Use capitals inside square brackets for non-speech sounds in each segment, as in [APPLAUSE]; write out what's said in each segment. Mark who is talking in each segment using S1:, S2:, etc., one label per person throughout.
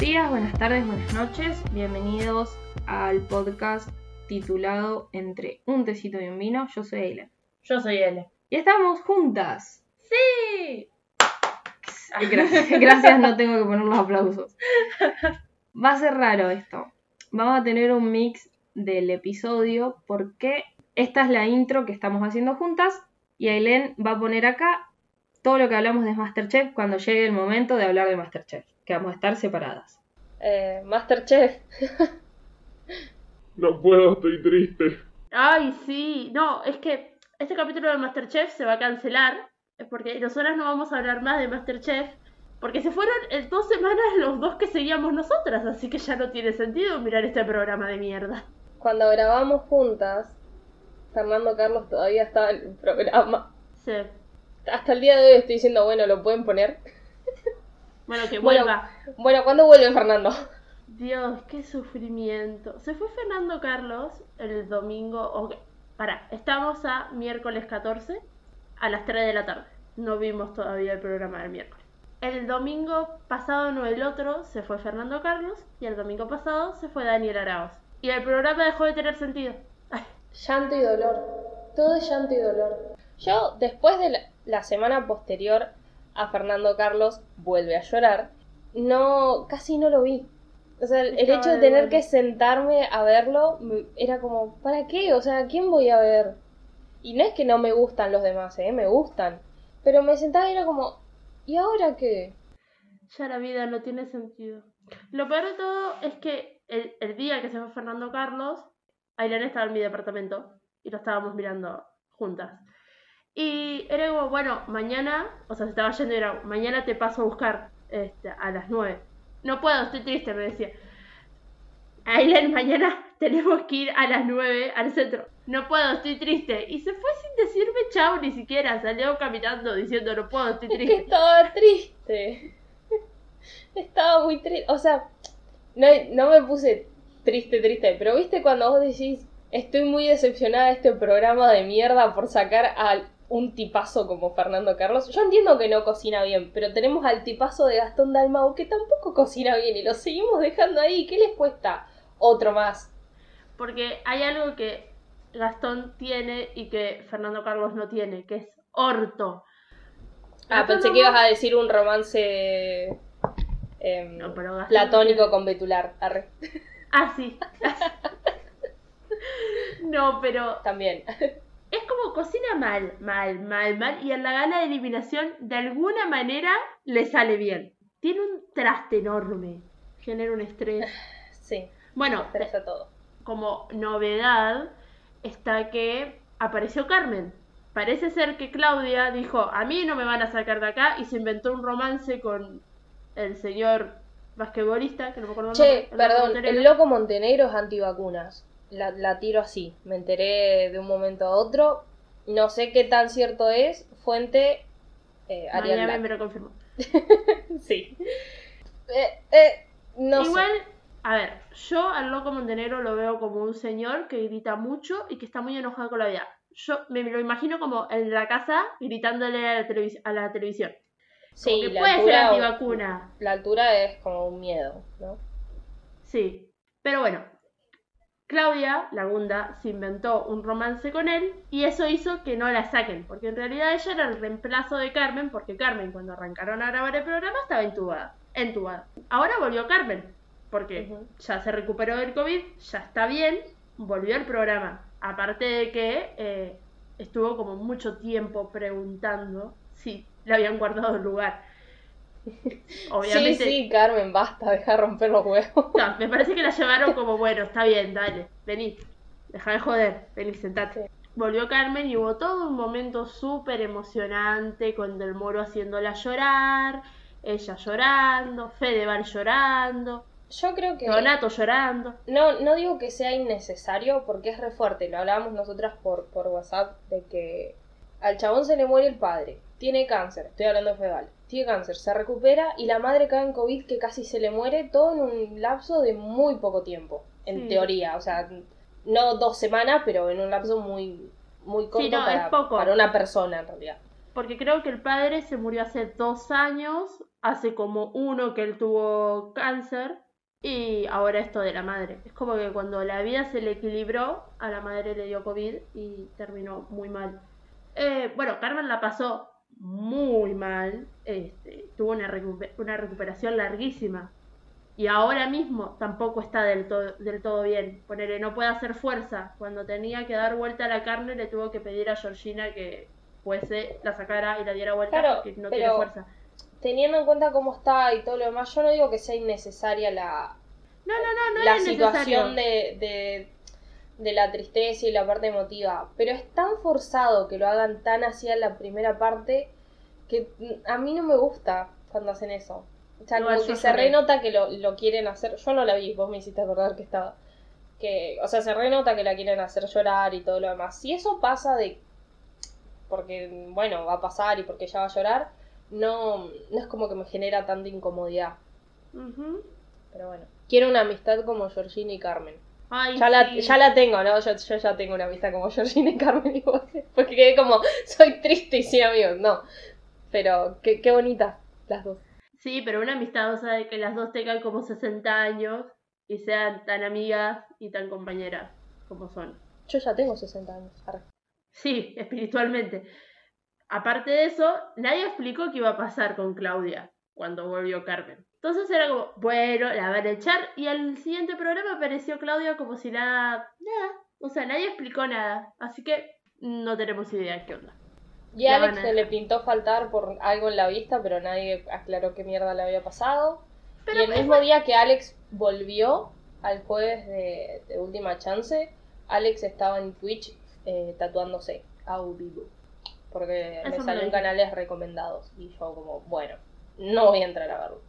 S1: días, buenas tardes, buenas noches. Bienvenidos al podcast titulado Entre un tecito y un vino. Yo soy Eileen.
S2: Yo soy L.
S1: Y estamos juntas.
S2: ¡Sí!
S1: Ay, gracias, [LAUGHS] gracias, no tengo que poner los aplausos. Va a ser raro esto. Vamos a tener un mix del episodio porque esta es la intro que estamos haciendo juntas y Aileen va a poner acá todo lo que hablamos de Masterchef cuando llegue el momento de hablar de Masterchef, que vamos a estar separadas.
S3: Eh, Masterchef.
S4: No puedo, estoy triste.
S2: Ay, sí. No, es que este capítulo de Masterchef se va a cancelar. Es porque nosotras no vamos a hablar más de Masterchef. Porque se fueron en dos semanas los dos que seguíamos nosotras. Así que ya no tiene sentido mirar este programa de mierda.
S3: Cuando grabamos juntas, Fernando Carlos todavía estaba en el programa.
S2: Sí.
S3: Hasta el día de hoy estoy diciendo, bueno, lo pueden poner.
S2: Bueno, que vuelva.
S3: Bueno, ¿cuándo vuelve Fernando?
S2: Dios, qué sufrimiento. Se fue Fernando Carlos el domingo. Ok, para, estamos a miércoles 14 a las 3 de la tarde. No vimos todavía el programa del miércoles. El domingo pasado, no el otro, se fue Fernando Carlos. Y el domingo pasado se fue Daniel Arauz. Y el programa dejó de tener sentido. Ay,
S3: Llanto y dolor. Todo es llanto y dolor. Yo, después de la, la semana posterior a Fernando Carlos, vuelve a llorar. No, casi no lo vi. O sea, el, hecho de tener que sentarme a verlo era como, ¿para qué? O sea, ¿a quién voy a ver? Y no es que no me gustan los demás, ¿eh? Me gustan. Pero me sentaba y era como, ¿y ahora qué?
S2: ya la vida no tiene sentido. Lo peor de todo es que el, el día que se fue Fernando Carlos, Aileen estaba en mi departamento y lo estábamos mirando juntas. Y era como, bueno, mañana, o sea, se estaba yendo y era, mañana te paso a buscar este, a las 9. No puedo, estoy triste, me decía. Aileen, mañana [LAUGHS] tenemos que ir a las 9 al centro. No puedo, estoy triste. Y se fue sin decirme chao ni siquiera. Salió caminando diciendo, no puedo, estoy
S3: Es que
S2: triste.
S3: estaba triste. [LAUGHS] Estaba muy triste. O sea, no, no me puse triste, triste. Pero viste cuando vos decís, estoy muy decepcionada de este programa de mierda por sacar a un tipazo como Fernando Carlos. Yo entiendo que no cocina bien, pero tenemos al tipazo de Gastón Dalmau que tampoco cocina bien y lo seguimos dejando ahí. ¿Qué les cuesta? Otro más.
S2: Porque hay algo que Gastón tiene y que Fernando Carlos no tiene, que es orto.
S3: Ah,
S2: Gastón
S3: pensé
S2: no-
S3: que ibas a decir un romance em,
S2: No, pero
S3: platónico
S2: no
S3: con Betular. Arre.
S2: Ah, sí. [LAUGHS] no, pero
S3: También.
S2: Es como cocina mal, mal, mal, mal. Y en la gala de eliminación, de alguna manera, le sale bien. Tiene un traste enorme. Genera un estrés. [SIGHS]
S3: Sí,
S2: Bueno,
S3: interesa todo.
S2: como novedad está que apareció Carmen. Parece ser que Claudia dijo, a mí no me van a sacar de acá y se inventó un romance con el señor basquetbolista, que no me acuerdo
S3: Che,
S2: el
S3: perdón,
S2: Montenegro.
S3: el loco Montenegro es antivacunas. La, la tiro así. Me enteré de un momento a otro. No sé qué tan cierto es. Fuente. Eh, Black.
S2: me lo confirmó. [LAUGHS]
S3: Sí. Eh, eh, no
S2: Igual,
S3: sé.
S2: a ver, yo al loco Montenegro lo veo como un señor que grita mucho y que está muy enojado con la vida. Yo me lo imagino como en la casa gritándole a la, televis- a la televisión.
S3: Sí,
S2: que
S3: la
S2: puede ser antivacuna.
S3: la altura es como un miedo, ¿no?
S2: Sí, pero bueno, Claudia Lagunda se inventó un romance con él y eso hizo que no la saquen, porque en realidad ella era el reemplazo de Carmen, porque Carmen cuando arrancaron a grabar el programa estaba entubada, entubada. Ahora volvió Carmen, porque ya se recuperó del COVID, ya está bien, volvió al programa. Aparte de que eh, estuvo como mucho tiempo preguntando si le habían guardado el lugar. [LAUGHS] Obviamente,
S3: Sí, sí, Carmen, basta, deja de romper los huevos. [LAUGHS]
S2: no, me parece que la llevaron como, [LAUGHS] bueno, está bien, dale, vení, deja de joder, vení, sentate.
S3: Sí.
S2: Volvió Carmen y hubo todo un momento súper emocionante con Del Moro haciéndola llorar, ella llorando, Fedeval llorando,
S3: Yo creo que.
S2: Donato llorando.
S3: No, no digo que sea innecesario porque es re fuerte. Lo hablábamos nosotras por, por WhatsApp de que al chabón se le muere el padre. Tiene cáncer. Estoy hablando de Fedeval. Tiene cáncer. Se recupera y la madre cae en COVID que casi se le muere todo en un lapso de muy poco tiempo. En
S2: Sí.
S3: teoría. O sea, no dos semanas, pero en un lapso muy, muy corto
S2: no,
S3: para,
S2: poco.
S3: para una persona en realidad.
S2: Porque creo que el padre se murió hace dos años hace como uno que él tuvo cáncer y ahora esto de la madre. Es como que cuando la vida se le equilibró, a la madre le dio COVID y terminó muy mal. Eh, bueno, Carmen la pasó muy mal, este, tuvo una, recupe- una recuperación larguísima y ahora mismo tampoco está del, to- del todo bien. Ponele, no puede hacer fuerza. Cuando tenía que dar vuelta a la carne, le tuvo que pedir a Georgina que fuese, la sacara y la diera vuelta
S3: Claro,
S2: porque no
S3: pero-
S2: tiene fuerza.
S3: Teniendo en cuenta cómo está y todo lo demás, yo no digo que sea innecesaria la,
S2: No, no, no, no
S3: la situación de, de, de la tristeza y la parte emotiva. Pero es tan forzado que lo hagan tan así en la primera parte que mm, a mí no me gusta cuando hacen eso. O sea,
S2: Igual
S3: como que se renota que lo, lo quieren hacer. Yo no la vi, vos me hiciste acordar que estaba. Que, o sea, se renota que la quieren hacer llorar y todo lo demás. Si eso pasa de. Porque, bueno, va a pasar y porque ella va a llorar, no, no es como que me genera tanta incomodidad. Pero bueno. Quiero una amistad como Georgina y Carmen.
S2: Ay,
S3: Ya la, ya la tengo, ¿no? Yo, yo ya tengo una amistad como Georgina y Carmen igual. [LAUGHS] Porque quedé como, [LAUGHS] soy triste y sin amigos. No. Pero qué, qué bonitas las dos.
S2: Sí, pero una amistad, o sea, de que las dos tengan como 60 años y sean tan amigas y tan compañeras como son.
S3: Yo ya tengo 60 años. arre.
S2: Sí, espiritualmente. Aparte de eso, nadie explicó qué iba a pasar con Claudia cuando volvió Carmen. Entonces era como, bueno, la van a echar. Y al siguiente programa apareció Claudia como si nada, nada. O sea, nadie explicó nada. Así que no tenemos idea qué onda.
S3: Y a Alex se le pintó faltar por algo en la vista, pero nadie aclaró qué mierda le había pasado.
S2: Pero
S3: y el mismo día que Alex volvió al jueves de, de última chance, Alex estaba en Twitch eh, tatuándose a vivo. Porque
S2: Eso
S3: me
S2: me
S3: salió
S2: lo
S3: en
S2: dijiste.
S3: canales recomendados. Y yo como, bueno, no voy a entrar a verlo.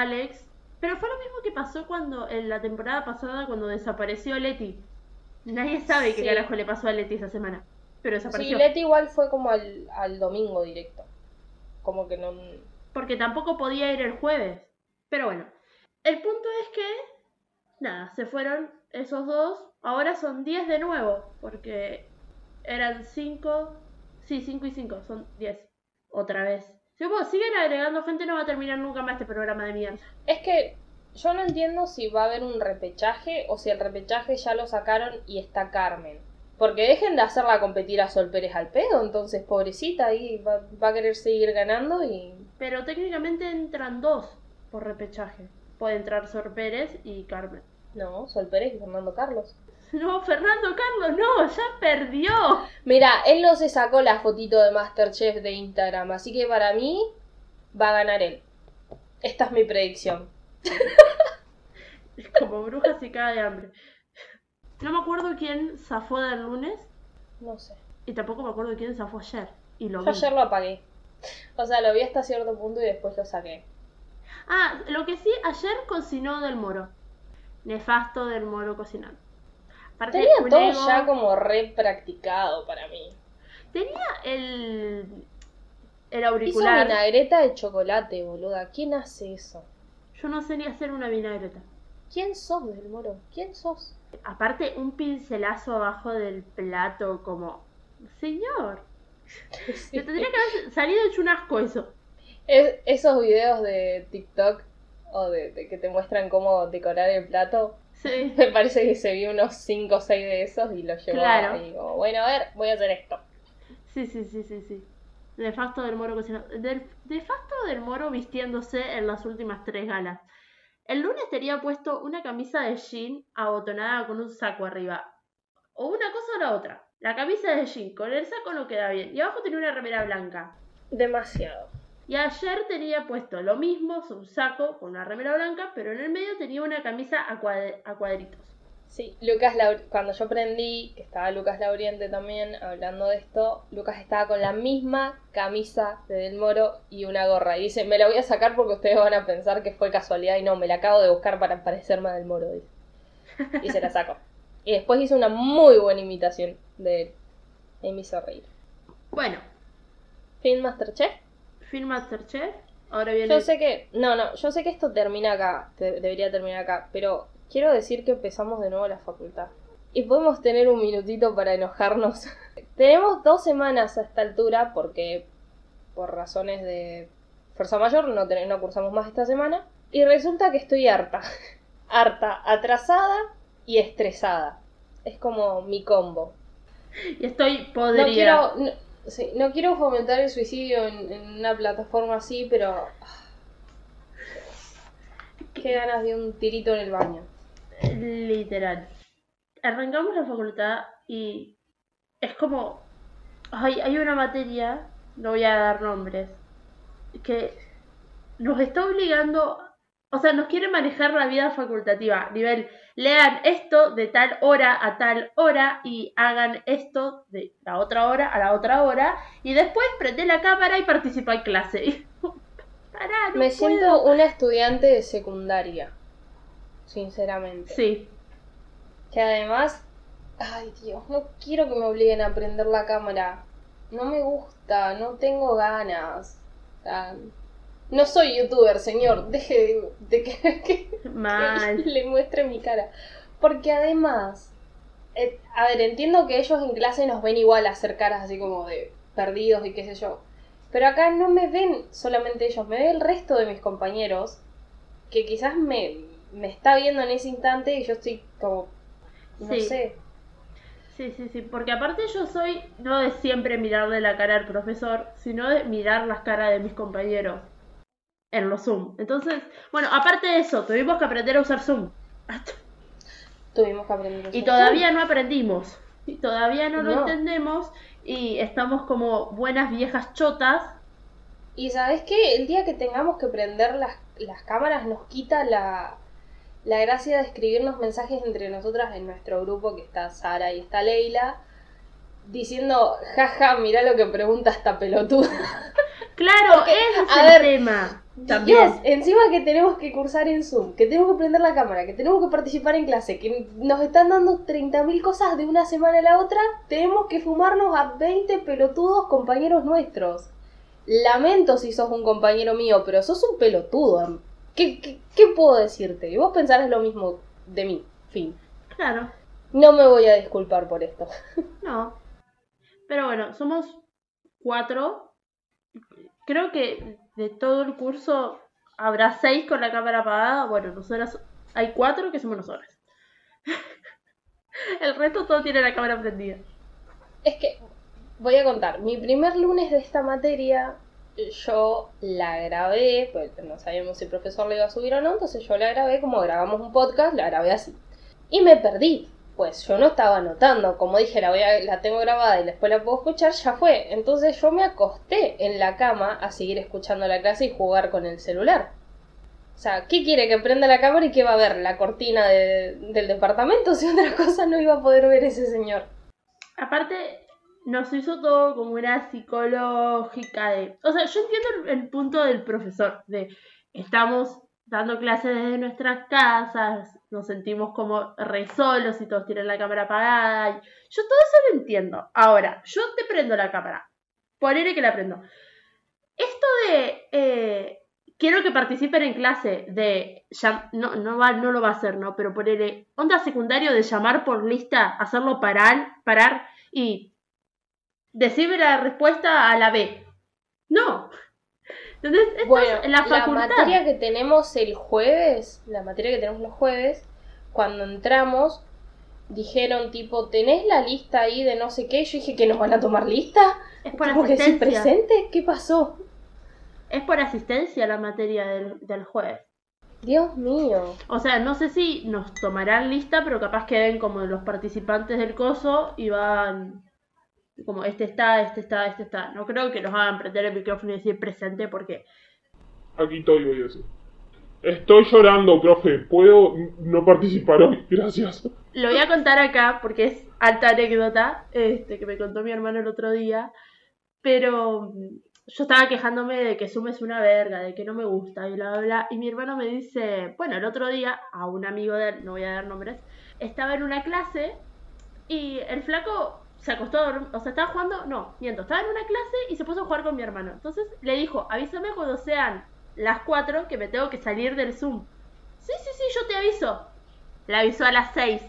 S2: Alex. Pero fue lo mismo que pasó cuando en la temporada pasada cuando desapareció Leti. Nadie sabe qué
S3: Sí.
S2: carajo le pasó a Leti esa semana. Pero
S3: Sí,
S2: desapareció.
S3: Leti igual fue como al, al domingo directo. Como que no...
S2: Porque tampoco podía ir el jueves. Pero bueno. El punto es que. Nada, se fueron esos dos. Ahora son 10 de nuevo. Porque eran 5. Sí, 5 y 5. Son 10. Otra vez. Si vos siguen agregando gente, no va a terminar nunca más este programa de mierda.
S3: Es que yo no entiendo si va a haber un repechaje o si el repechaje ya lo sacaron y está Carmen. Porque dejen de hacerla competir a Sol Pérez al pedo, entonces pobrecita ahí va, va a querer seguir ganando y...
S2: Pero técnicamente entran dos por repechaje. Puede entrar Sor Pérez y Carmen.
S3: No, Sol Pérez y Fernando Carlos. [LAUGHS]
S2: No, Fernando Carlos, no, ya perdió.
S3: Mira, él no se sacó la fotito de Masterchef de Instagram, así que para mí va a ganar él. Esta es mi predicción.
S2: Es [LAUGHS] como bruja se cae de hambre. No me acuerdo quién zafó del lunes
S3: No sé.
S2: y tampoco me acuerdo quién zafó ayer. Y lo
S3: Yo
S2: vi.
S3: ayer lo apagué. O sea, lo vi hasta cierto punto y después lo saqué.
S2: Ah, lo que sí, ayer cocinó del moro. Nefasto del moro cocinando. Aparte,
S3: Tenía todo
S2: ego-
S3: ya como re practicado para mí.
S2: Tenía el. El
S3: Hizo
S2: auricular.
S3: vinagreta de chocolate, boluda. ¿Quién hace eso?
S2: Yo no sé ni hacer una vinagreta.
S3: ¿Quién sos del moro? ¿Quién sos?
S2: Aparte, un pincelazo abajo del plato, como. Señor,
S3: Sí. [LAUGHS]
S2: me tendría que haber salido hecho un asco eso.
S3: Es- esos videos de TikTok o de, de que te muestran cómo decorar el plato,
S2: Sí.
S3: me parece que se vio unos 5 o 6 de esos y los llevó
S2: Claro.
S3: ahí como, bueno, a ver, voy a hacer esto.
S2: Sí, sí, sí, sí, sí. Nefasto del moro cocinando. Del, nefasto del moro vistiéndose en las últimas tres galas. El lunes tenía puesto una camisa de jean abotonada con un saco arriba. O una cosa o la otra. La camisa de jean con el saco no queda bien. Y abajo tenía una remera blanca.
S3: Demasiado.
S2: Y ayer tenía puesto lo mismo, un saco con una remera blanca, pero en el medio tenía una camisa a, cuad- a cuadritos.
S3: Sí, Lucas Lau- cuando yo aprendí que estaba Lucas Lauriente también hablando de esto, Lucas estaba con la misma camisa de Del Moro y una gorra. Y dice, me la voy a sacar porque ustedes van a pensar que fue casualidad y no, me la acabo de buscar para parecerme a Del Moro. Dice. Y se la sacó. Y después hizo una muy buena imitación de él. Y me hizo reír.
S2: Bueno,
S3: Fin Masterchef.
S2: Film Masterchef. Ahora viene.
S3: Yo sé que, no, no, yo sé que esto termina acá, te- debería terminar acá, pero quiero decir que empezamos de nuevo la facultad. Y podemos tener un minutito para enojarnos. [LAUGHS] Tenemos dos semanas a esta altura porque por razones de fuerza mayor, no, ten- no cursamos más esta semana. Y resulta que estoy harta. [LAUGHS] harta, atrasada y estresada. Es como mi combo.
S2: Y estoy
S3: No
S2: podrida.
S3: quiero, no, sí, no quiero fomentar el suicidio en, una plataforma así, pero... [SIGHS] Qué ganas de un tirito en el baño.
S2: Literal. Arrancamos la facultad y es como. Hay, hay una materia, no voy a dar nombres, que nos está obligando. O sea, nos quiere manejar la vida facultativa. Nivel, lean esto de tal hora a tal hora y hagan esto de la otra hora a la otra hora. Y después prende la cámara y participa en clase. [LAUGHS] Pará, no
S3: Me
S2: puedo.
S3: siento una estudiante de secundaria, sinceramente.
S2: Sí,
S3: Que además, ay Dios, no quiero que me obliguen a prender la cámara. No me gusta, no tengo ganas. O sea, no soy youtuber, señor. Deje de, de que, [LAUGHS] que-
S2: mal.
S3: que le muestre mi cara. Porque además, eh, a ver, entiendo que ellos en clase nos ven igual hacer caras así como de perdidos y qué sé yo. Pero acá no me ven solamente ellos, me ve el resto de mis compañeros que quizás me, me está viendo en ese instante y yo estoy como, no
S2: Sí.
S3: sé.
S2: Sí, sí, sí, porque aparte yo soy no de siempre mirarle la cara al profesor, sino de mirar las caras de mis compañeros en los Zoom. Entonces, bueno, aparte de eso, tuvimos que aprender a usar Zoom.
S3: Tuvimos que aprender a
S2: Y
S3: usar
S2: todavía no aprendimos. Y todavía no lo entendemos. Y estamos como buenas viejas chotas.
S3: Y sabes qué, el día que tengamos que prender las, las cámaras nos quita la, la gracia de escribirnos mensajes entre nosotras en nuestro grupo, que está Sara y está Leila, diciendo, jaja, mirá lo que pregunta esta pelotuda.
S2: Claro, [LAUGHS]
S3: Porque,
S2: ese es el
S3: ver,
S2: tema. También.
S3: Dios, encima que tenemos que cursar en Zoom, que tenemos que prender la cámara, que tenemos que participar en clase, que nos están dando 30.000 cosas de una semana a la otra, tenemos que fumarnos a 20 pelotudos compañeros nuestros. Lamento si sos un compañero mío, pero sos un pelotudo. ¿Qué, qué, qué puedo decirte? Y vos pensarás lo mismo de mí. Fin.
S2: Claro,
S3: No me voy a disculpar por esto. [LAUGHS]
S2: no. Pero bueno, somos cuatro. Creo que de todo el curso habrá seis con la cámara apagada. Bueno, nosotras hay cuatro que somos nosotras. [LAUGHS] El resto todo tiene la cámara prendida.
S3: Es que voy a contar, mi primer lunes de esta materia yo la grabé, pues no sabíamos si el profesor le iba a subir o no, entonces yo la grabé como grabamos un podcast, la grabé así. Y me perdí, pues yo no estaba anotando, como dije, la, voy a- la tengo grabada y después la puedo escuchar, ya fue. Entonces yo me acosté en la cama a seguir escuchando la clase y jugar con el celular. O sea, ¿qué quiere? ¿Que prenda la cámara y qué va a ver? ¿La cortina de- del departamento? [LAUGHS] Si otra cosa no iba a poder ver ese señor.
S2: Aparte, nos hizo todo como una psicológica de... O sea, yo entiendo el, el punto del profesor, de estamos dando clases desde nuestras casas, nos sentimos como re solos y todos tienen la cámara apagada. Yo todo eso lo entiendo. Ahora, yo te prendo la cámara. Ponele que la prendo. Esto de... eh, quiero que participen en clase de... No, no, va, no lo va a hacer, ¿no? Pero ponele... Onda secundario de llamar por lista, hacerlo parar, parar y decirme la respuesta a la B. No. Entonces, esto
S3: Bueno,
S2: es la facultad.
S3: materia que tenemos el jueves, la materia que tenemos los jueves, cuando entramos, dijeron tipo, ¿tenés la lista ahí de no sé qué? Yo dije que nos van a tomar lista.
S2: es por
S3: ¿Tengo que decir
S2: asistencia.
S3: presente? ¿Qué pasó?
S2: Es por asistencia la materia del, del jueves.
S3: Dios mío.
S2: O sea, no sé si nos tomarán lista, pero capaz que ven como los participantes del coso y van como este está, este está, este está. No creo que nos hagan prender el micrófono y decir presente porque
S4: Aquí estoy, voy a decir. Estoy llorando, profe. ¿Puedo no participar hoy? Gracias.
S2: Lo voy a contar acá porque es alta anécdota este, que me contó mi hermano el otro día. Pero mm, yo estaba quejándome de que Zoom es una verga, de que no me gusta y bla, bla, bla. Y mi hermano me dice, bueno, el otro día a un amigo de él, no voy a dar nombres, estaba en una clase y el flaco se acostó a dormir, o sea, estaba jugando, no, miento, estaba en una clase y se puso a jugar con mi hermano. Entonces le dijo, avísame cuando sean las 4 que me tengo que salir del Zoom. Sí, sí, sí, yo te aviso. Le avisó a las 6.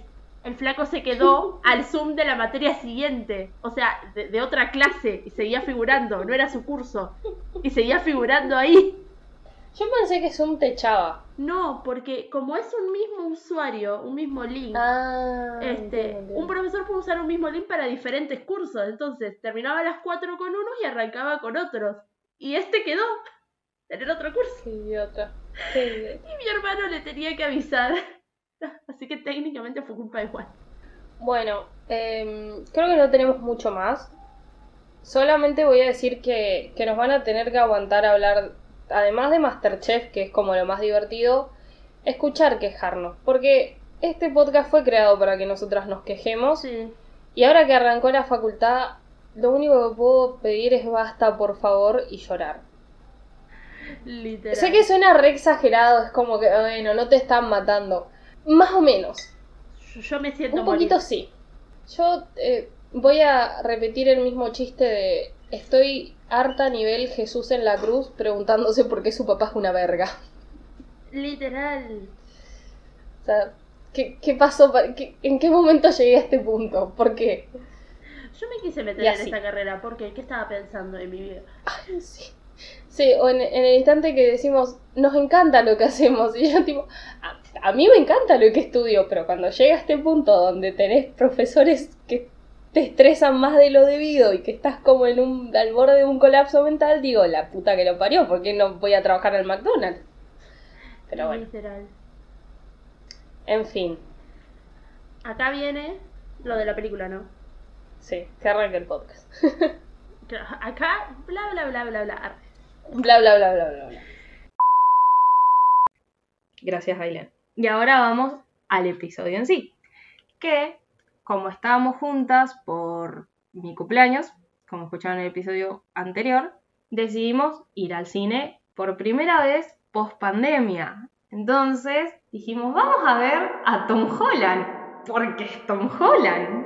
S2: El flaco se quedó [LAUGHS] al Zoom de la materia siguiente, o sea, de, de otra clase, y seguía figurando, no era su curso, y seguía figurando ahí.
S5: Yo pensé que Zoom te echaba.
S2: No, porque como es un mismo usuario, un mismo link,
S5: Ah.
S2: este,
S5: entiendo,
S2: un profesor puede usar un mismo link para diferentes cursos. Entonces, terminaba a las 4 con unos y arrancaba con otros. Y este quedó en el otro curso.
S5: Qué idiota. Qué idiota.
S2: Y mi hermano le tenía que avisar. [LAUGHS] Así que técnicamente fue culpa de Juan.
S5: Bueno, em, creo que no tenemos mucho más. Solamente voy a decir que, que nos van a tener que aguantar a hablar, además de Masterchef, que es como lo más divertido, escuchar quejarnos. Porque este podcast fue creado para que nosotras nos quejemos.
S2: Sí.
S5: Y ahora que arrancó la facultad, lo único que puedo pedir es basta, por favor, y llorar.
S2: Literal.
S5: Sé que suena re exagerado, es como que, bueno, no te están matando. Más o menos.
S2: Yo, yo me siento
S5: Un poquito sí. Yo eh, voy a repetir el mismo chiste de estoy harta a nivel Jesús en la cruz preguntándose por qué su papá es una verga.
S2: Literal.
S5: O sea, ¿qué, qué pasó? qué- ¿En qué momento llegué a este punto? ¿Por qué?
S2: Yo me quise meter en esta carrera porque ¿qué estaba pensando en mi vida?
S5: Ay, sí. Sí, o en, en el instante que decimos, nos encanta lo que hacemos. Y yo tipo, a, a mí me encanta lo que estudio, pero cuando llega a este punto donde tenés profesores que te estresan más de lo debido y que estás como en un, al borde de un colapso mental, digo, la puta que lo parió, ¿por qué no voy a trabajar en el McDonald's? Pero bueno,
S2: Literal.
S5: en fin,
S2: Acá viene lo de la película, ¿no?
S5: sí, que arranque el podcast. [LAUGHS]
S2: Acá, bla, bla, bla, bla, bla.
S5: Bla, bla, bla, bla, bla, bla.
S3: Gracias, Aileen. Y ahora vamos al episodio en sí. Que, como estábamos juntas por mi cumpleaños, como escucharon en el episodio anterior, decidimos ir al cine por primera vez post pandemia. Entonces dijimos, vamos a ver a Tom Holland, porque es Tom Holland.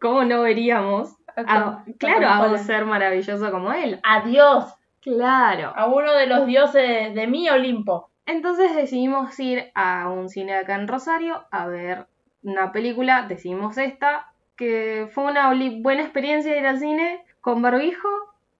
S3: ¿Cómo no veríamos a, claro, a un ser maravilloso como él?
S2: Adiós
S3: Claro.
S2: a uno de los dioses de mi Olimpo.
S3: Entonces decidimos ir a un cine acá en Rosario a ver una película, decidimos esta, que fue una buena experiencia ir al cine con barbijo.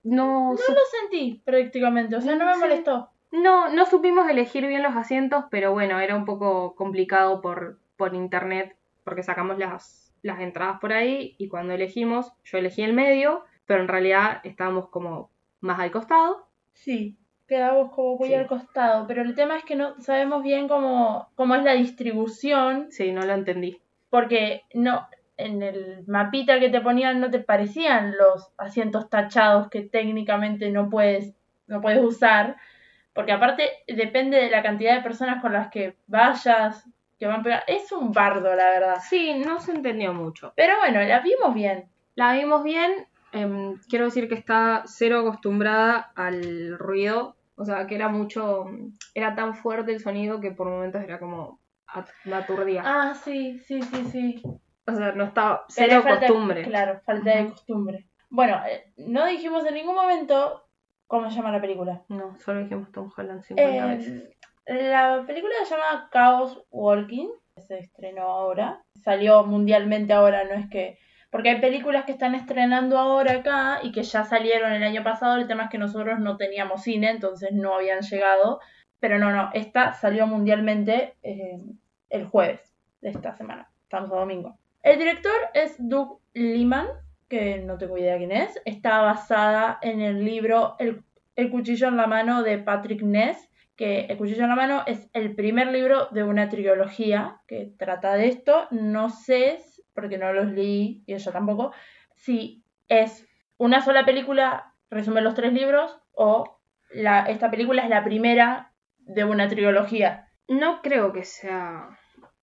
S3: No,
S2: No lo sentí prácticamente, o sea, no me molestó.
S3: no, no supimos elegir bien los asientos, pero bueno, era un poco complicado por, por internet porque sacamos las, las entradas por ahí y cuando elegimos, yo elegí el medio, pero en realidad estábamos como más al costado.
S2: Sí, quedamos como muy
S3: Sí.
S2: al costado, pero el tema es que no sabemos bien cómo, cómo es la distribución,
S3: Sí, no lo entendí.
S2: porque no en el mapita que te ponían no te parecían los asientos tachados que técnicamente no puedes no puedes usar, porque aparte depende de la cantidad de personas con las que vayas, que van a pegar. Es un bardo, la verdad.
S3: Sí, no se entendió mucho.
S2: Pero bueno, la vimos bien.
S3: La vimos bien. Em, quiero decir que está cero acostumbrada al ruido. O sea, que era mucho. Era tan fuerte el sonido que por momentos era como. aturdía.
S2: Ah, sí, sí, sí, sí.
S3: O sea, no estaba.
S2: Era
S3: Cero
S2: falta-
S3: costumbre.
S2: Claro, falta de costumbre. Bueno, eh, no dijimos en ningún momento cómo se llama la película.
S3: No, solo dijimos Tom Holland 50 veces.
S2: Eh, la película se llama Chaos Walking. Se estrenó ahora. Salió mundialmente ahora, no es que. Porque hay películas que están estrenando ahora acá y que ya salieron el año pasado. El tema es que nosotros no teníamos cine, entonces no habían llegado. Pero no, no, esta salió mundialmente eh, el jueves de esta semana. Estamos a domingo. El director es Doug Liman, que no tengo idea quién es. Está basada en el libro El, El cuchillo en la mano de Patrick Ness, que El cuchillo en la mano es el primer libro de una trilogía que trata de esto. No sé, porque no los leí y ella tampoco, si es una sola película, resume los tres libros, o la, esta película es la primera de una trilogía.
S3: No creo que sea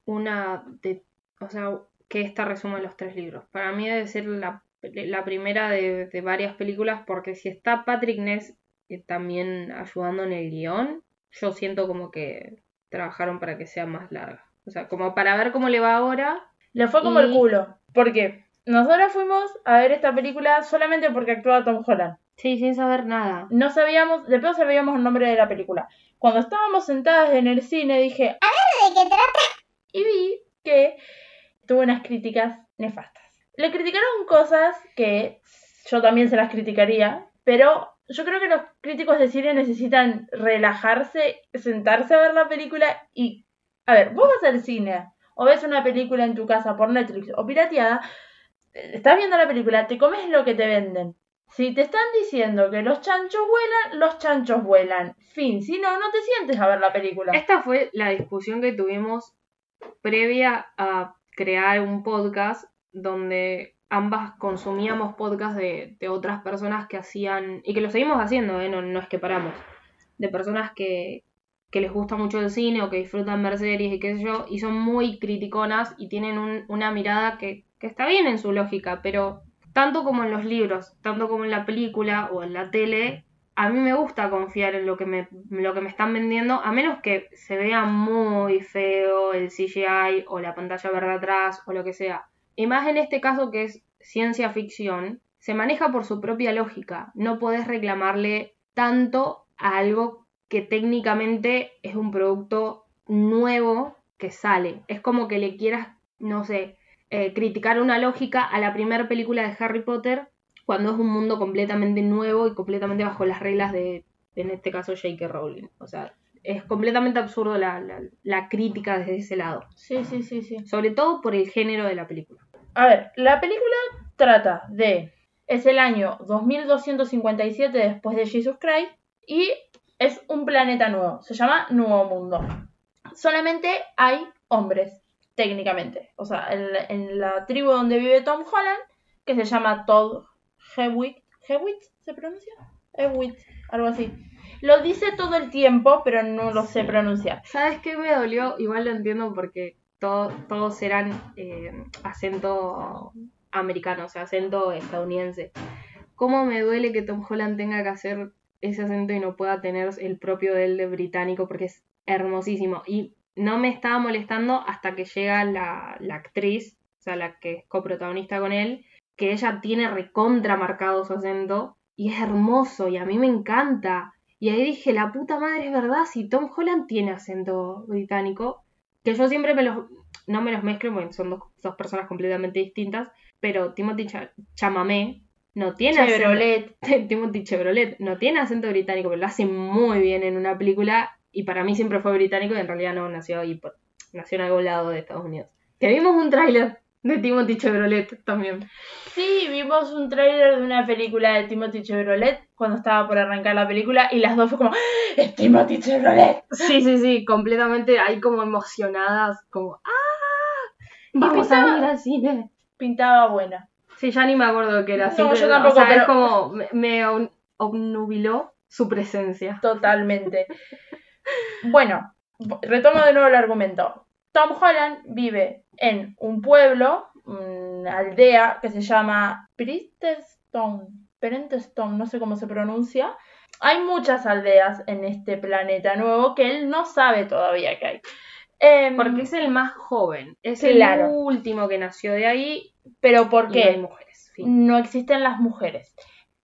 S3: una de. O sea, que esta resuma los tres libros. Para mí debe ser la, la primera de, de varias películas, porque si está Patrick Ness eh, también ayudando en el guion, yo siento como que trabajaron para que sea más larga. O sea, como para ver cómo le va ahora.
S2: Le fue como
S3: Y-
S2: el culo. porque Nosotros fuimos a ver esta película solamente porque actuaba Tom Holland.
S3: Sí, sin saber nada.
S2: No sabíamos, de pronto sabíamos el nombre de la película. Cuando estábamos sentadas en el cine dije,
S6: ¿De qué trata?
S2: y vi que tuvo unas críticas nefastas. Le criticaron cosas que yo también se las criticaría, pero yo creo que los críticos de cine necesitan relajarse, sentarse a ver la película y... A ver, vos vas al cine o ves una película en tu casa por Netflix o pirateada, estás viendo la película, te comes lo que te venden. Si te están diciendo que los chanchos vuelan, los chanchos vuelan. Fin, si no, no te sientes a ver la película.
S3: Esta fue la discusión que tuvimos previa a crear un podcast donde ambas consumíamos podcast de, otras personas que hacían, y que lo seguimos haciendo, ¿eh? no es que paramos, de personas que, que les gusta mucho el cine o que disfrutan ver series y qué sé yo, y son muy criticonas y tienen un- una mirada que, que está bien en su lógica, pero tanto como en los libros, tanto como en la película o en la tele, a mí me gusta confiar en lo que me, lo que me están vendiendo, a menos que se vea muy feo el CGI o la pantalla verde atrás o lo que sea. Y más en este caso que es ciencia ficción, se maneja por su propia lógica. No podés reclamarle tanto a algo que técnicamente es un producto nuevo que sale. Es como que le quieras, no sé, eh, criticar una lógica a la primera película de Harry Potter cuando es un mundo completamente nuevo y completamente bajo las reglas de, en este caso, J.K. Rowling. O sea, es completamente absurdo la, la- la crítica desde ese lado.
S2: Sí, sí, sí, sí.
S3: Sobre todo por el género de la película.
S2: A ver, la película trata de... Es el año 2257 después de Jesus Christ y es un planeta nuevo. Se llama Nuevo Mundo. Solamente hay hombres, técnicamente. O sea, en, la- en la tribu donde vive Tom Holland, que se llama Todd Hewitt. ¿Hewitt se pronuncia? Hewitt, algo así. Lo dice todo el tiempo, pero no lo sé pronunciar.
S3: ¿Sabes qué me dolió? Igual lo entiendo porque todo- todos eran eh, acento americano, o sea, acento estadounidense. ¿Cómo me duele que Tom Holland tenga que hacer ese acento y no pueda tener el propio de él de británico? Porque es hermosísimo. Y no me estaba molestando hasta que llega la, la actriz, o sea, la que es coprotagonista con él, que ella tiene recontra marcado su acento y es hermoso y a mí me encanta. Y ahí dije, la puta madre es verdad, si Tom Holland tiene acento británico, que yo siempre me los, no me los mezclo porque son dos, dos personas completamente distintas, pero Timothy Cha- Chalamet no tiene
S2: Chevrolet.
S3: acento, [LAUGHS] Timothy Chevrolet no tiene acento británico, pero lo hace muy bien en una película y para mí siempre fue británico y en realidad no nació ahí, nació en algún lado de Estados Unidos. Que vimos un tráiler de Timothy Chevrolet también.
S2: Sí, vimos un tráiler de una película de Timothy Chevrolet cuando estaba por arrancar la película y las dos fue como. ¡Es Timothy Chevrolet!
S3: Sí, sí, sí, completamente ahí como emocionadas, como ¡ah! Vamos a ir al cine.
S2: Pintaba buena.
S3: Sí, ya ni me acuerdo qué era.
S2: No, yo tampoco,
S3: o sea,
S2: pero-
S3: es como me, me ob- obnubiló su presencia.
S2: Totalmente. Bueno, retomo de nuevo el argumento. Tom Holland vive en un pueblo, una aldea que se llama Priestestone, Perentestone, no sé cómo se pronuncia. Hay muchas aldeas en este planeta nuevo que él no sabe todavía que hay. Em,
S3: Porque es el más joven. Es
S2: Claro.
S3: el último que nació de ahí.
S2: Pero ¿por
S3: Y no hay
S2: qué?
S3: mujeres.
S2: no existen las mujeres.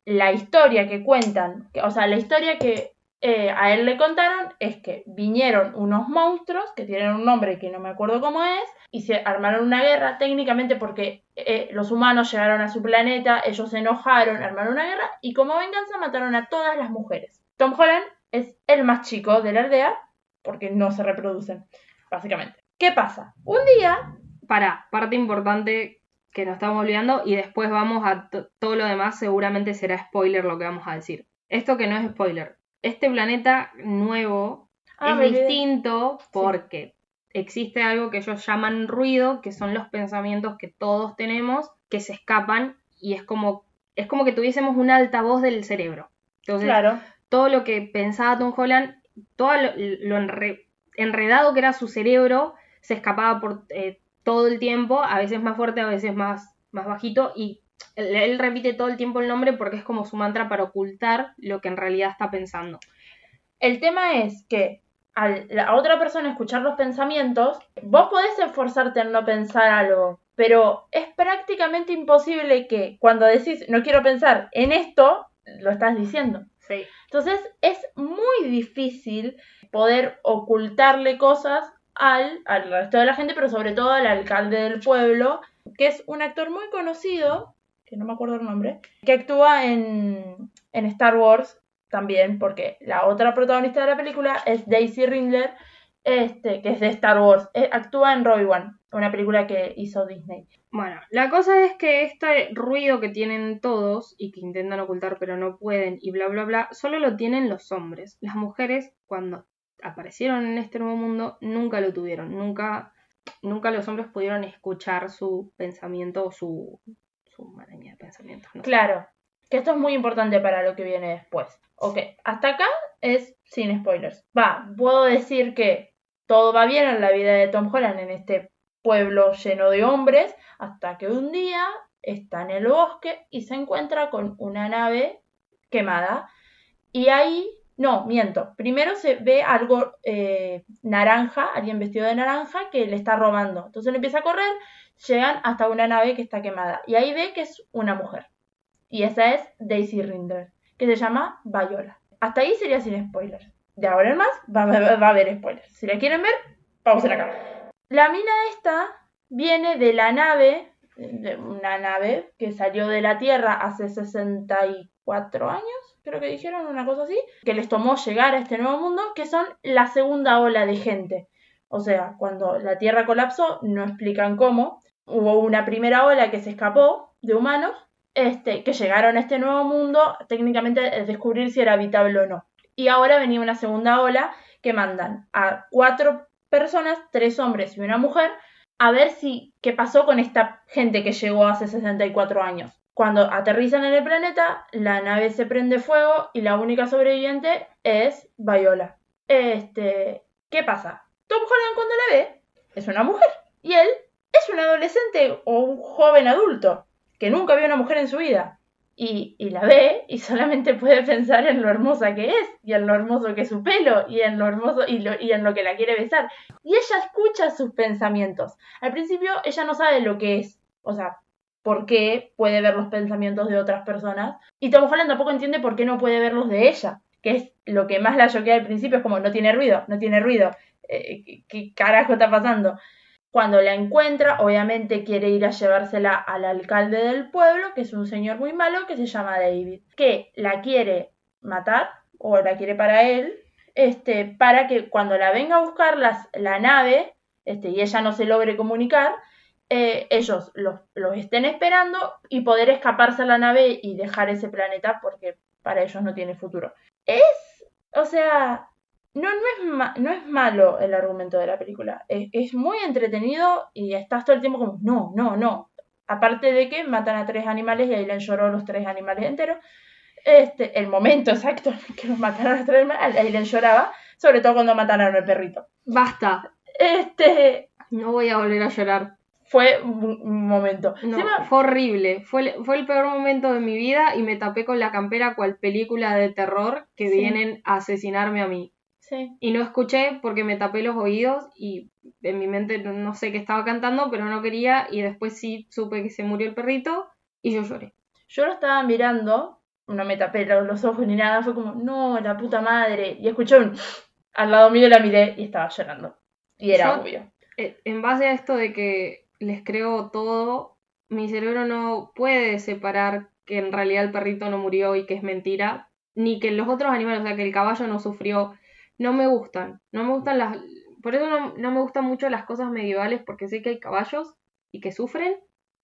S2: La historia que cuentan, o sea, la historia que eh, a él le contaron es que vinieron unos monstruos que tienen un nombre que no me acuerdo cómo es y se armaron una guerra técnicamente porque eh, los humanos llegaron a su planeta, ellos se enojaron, armaron una guerra y como venganza mataron a todas las mujeres. Tom Holland es el más chico de la aldea porque no se reproducen, básicamente. ¿Qué pasa? Un día
S3: Para, parte importante que nos estamos olvidando y después vamos a to- todo lo demás, seguramente será spoiler lo que vamos a decir. Esto que no es spoiler. Este planeta nuevo
S2: Ah,
S3: es distinto porque existe algo que ellos llaman ruido, que son los pensamientos que todos tenemos, que se escapan y es como, es como que tuviésemos un altavoz del cerebro. Entonces,
S2: claro.
S3: todo lo que pensaba Tom Holland, todo lo, lo enre- enredado que era su cerebro, se escapaba por eh, todo el tiempo, a veces más fuerte, a veces más, más bajito, y él, él repite todo el tiempo el nombre porque es como su mantra para ocultar lo que en realidad está pensando.
S2: El tema es que la otra persona escuchar los pensamientos, vos podés esforzarte en no pensar algo, pero es prácticamente imposible que cuando decís no quiero pensar en esto, lo estás diciendo.
S3: Sí.
S2: Entonces es muy difícil poder ocultarle cosas al, al resto de la gente, pero sobre todo al alcalde del pueblo, que es un actor muy conocido, que no me acuerdo el nombre, que actúa en, en Star Wars también, porque la otra protagonista de la película es Daisy Ridley, este, que es de Star Wars. Eh, actúa en Roy One, una película que hizo Disney.
S3: Bueno, la cosa es que este ruido que tienen todos y que intentan ocultar pero no pueden y bla bla bla, solo lo tienen los hombres. Las mujeres, cuando aparecieron en este nuevo mundo, nunca lo tuvieron. Nunca, nunca los hombres pudieron escuchar su pensamiento o su, su maraña de pensamientos. no.
S2: Claro, que esto es muy importante para lo que viene después. Ok, hasta acá es sin spoilers. Va, puedo decir que todo va bien en la vida de Tom Holland en este pueblo lleno de hombres, hasta que un día está en el bosque y se encuentra con una nave quemada. Y ahí, no, miento, primero se ve algo eh, naranja, alguien vestido de naranja que le está robando. Entonces él empieza a correr, llegan hasta una nave que está quemada. Y ahí ve que es una mujer. Y esa es Daisy Rinder, que se llama Viola. Hasta ahí sería sin spoilers. De ahora en más va a haber spoilers. Si la quieren ver, pausen acá. La mina esta viene de la nave, de una nave que salió de la Tierra hace 64 años, creo que dijeron una cosa así, que les tomó llegar a este nuevo mundo, que son la segunda ola de gente. O sea, cuando la Tierra colapsó, no explican cómo, hubo una primera ola que se escapó de humanos, este, que llegaron a este nuevo mundo, técnicamente descubrir si era habitable o no. Y ahora venía una segunda ola que mandan a cuatro personas, tres hombres y una mujer, a ver si qué pasó con esta gente que llegó hace 64 años. Cuando aterrizan en el planeta, la nave se prende fuego y la única sobreviviente es Viola. Este, ¿qué pasa? Tom Holland cuando la ve es una mujer y él es un adolescente o un joven adulto que nunca vio una mujer en su vida. Y, y la ve y solamente puede pensar en lo hermosa que es, y en lo hermoso que es su pelo, y en lo hermoso y, y en lo que la quiere besar. Y ella escucha sus pensamientos. Al principio ella no sabe lo que es, o sea, por qué puede ver los pensamientos de otras personas. Y Tom Holland tampoco entiende por qué no puede ver los de ella, que es lo que más la choquea al principio, es como no tiene ruido, no tiene ruido. Eh, ¿qué- ¿Qué carajo está pasando? Cuando la encuentra, obviamente quiere ir a llevársela al alcalde del pueblo, que es un señor muy malo que se llama David, que la quiere matar o la quiere para él, este, para que cuando la venga a buscar las- la nave, este, y ella no se logre comunicar, eh, ellos los, los estén esperando y poder escaparse a la nave y dejar ese planeta porque para ellos no tiene futuro. Es, o sea, no, no, es no es malo el argumento de la película. Es, es muy entretenido y estás todo el tiempo como, no, no, no. Aparte de que matan a tres animales y Aileen lloró los tres animales enteros. Este, el momento exacto en que los mataron a los tres animales, Aileen lloraba, sobre todo cuando mataron al perrito.
S3: Basta,
S2: Este,
S3: no voy a volver a llorar.
S2: Fue un, momento.
S3: No,
S2: Encima,
S3: fue horrible. Fue, el- fue el peor momento de mi vida y me tapé con la campera cual película de terror que
S2: Sí.
S3: vienen a asesinarme a mí.
S2: sí.
S3: Y no escuché porque me tapé los oídos y en mi mente no- sé qué estaba cantando, pero no quería. Y después sí supe que se murió el perrito y yo lloré.
S2: Yo lo estaba mirando, no me tapé lo- los ojos ni nada, fue como, no, la puta madre. Y escuché un al lado mío la miré y estaba llorando. Y era
S3: Yo-
S2: obvio.
S3: Eh, En base a esto de que les creo todo, mi cerebro no puede separar que en realidad el perrito no murió y que es mentira, ni que los otros animales, o sea, que el caballo no sufrió. No me gustan. No me gustan las. Por eso no, no me gustan mucho las cosas medievales, porque sé que hay caballos y que sufren,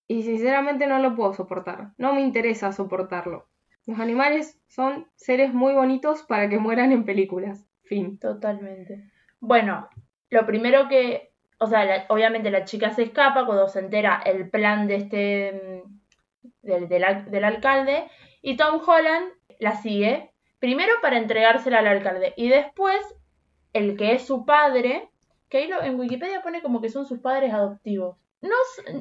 S3: y sinceramente no lo puedo soportar. No me interesa soportarlo. Los animales son seres muy bonitos para que mueran en películas. Fin.
S2: Totalmente. Bueno, lo primero que, o sea, obviamente la chica se escapa cuando se entera el plan de este, mm, del, del al- del alcalde, y Tom Holland la sigue, primero para entregársela al alcalde, y después el que es su padre, que ahí lo- en Wikipedia pone como que son sus padres adoptivos.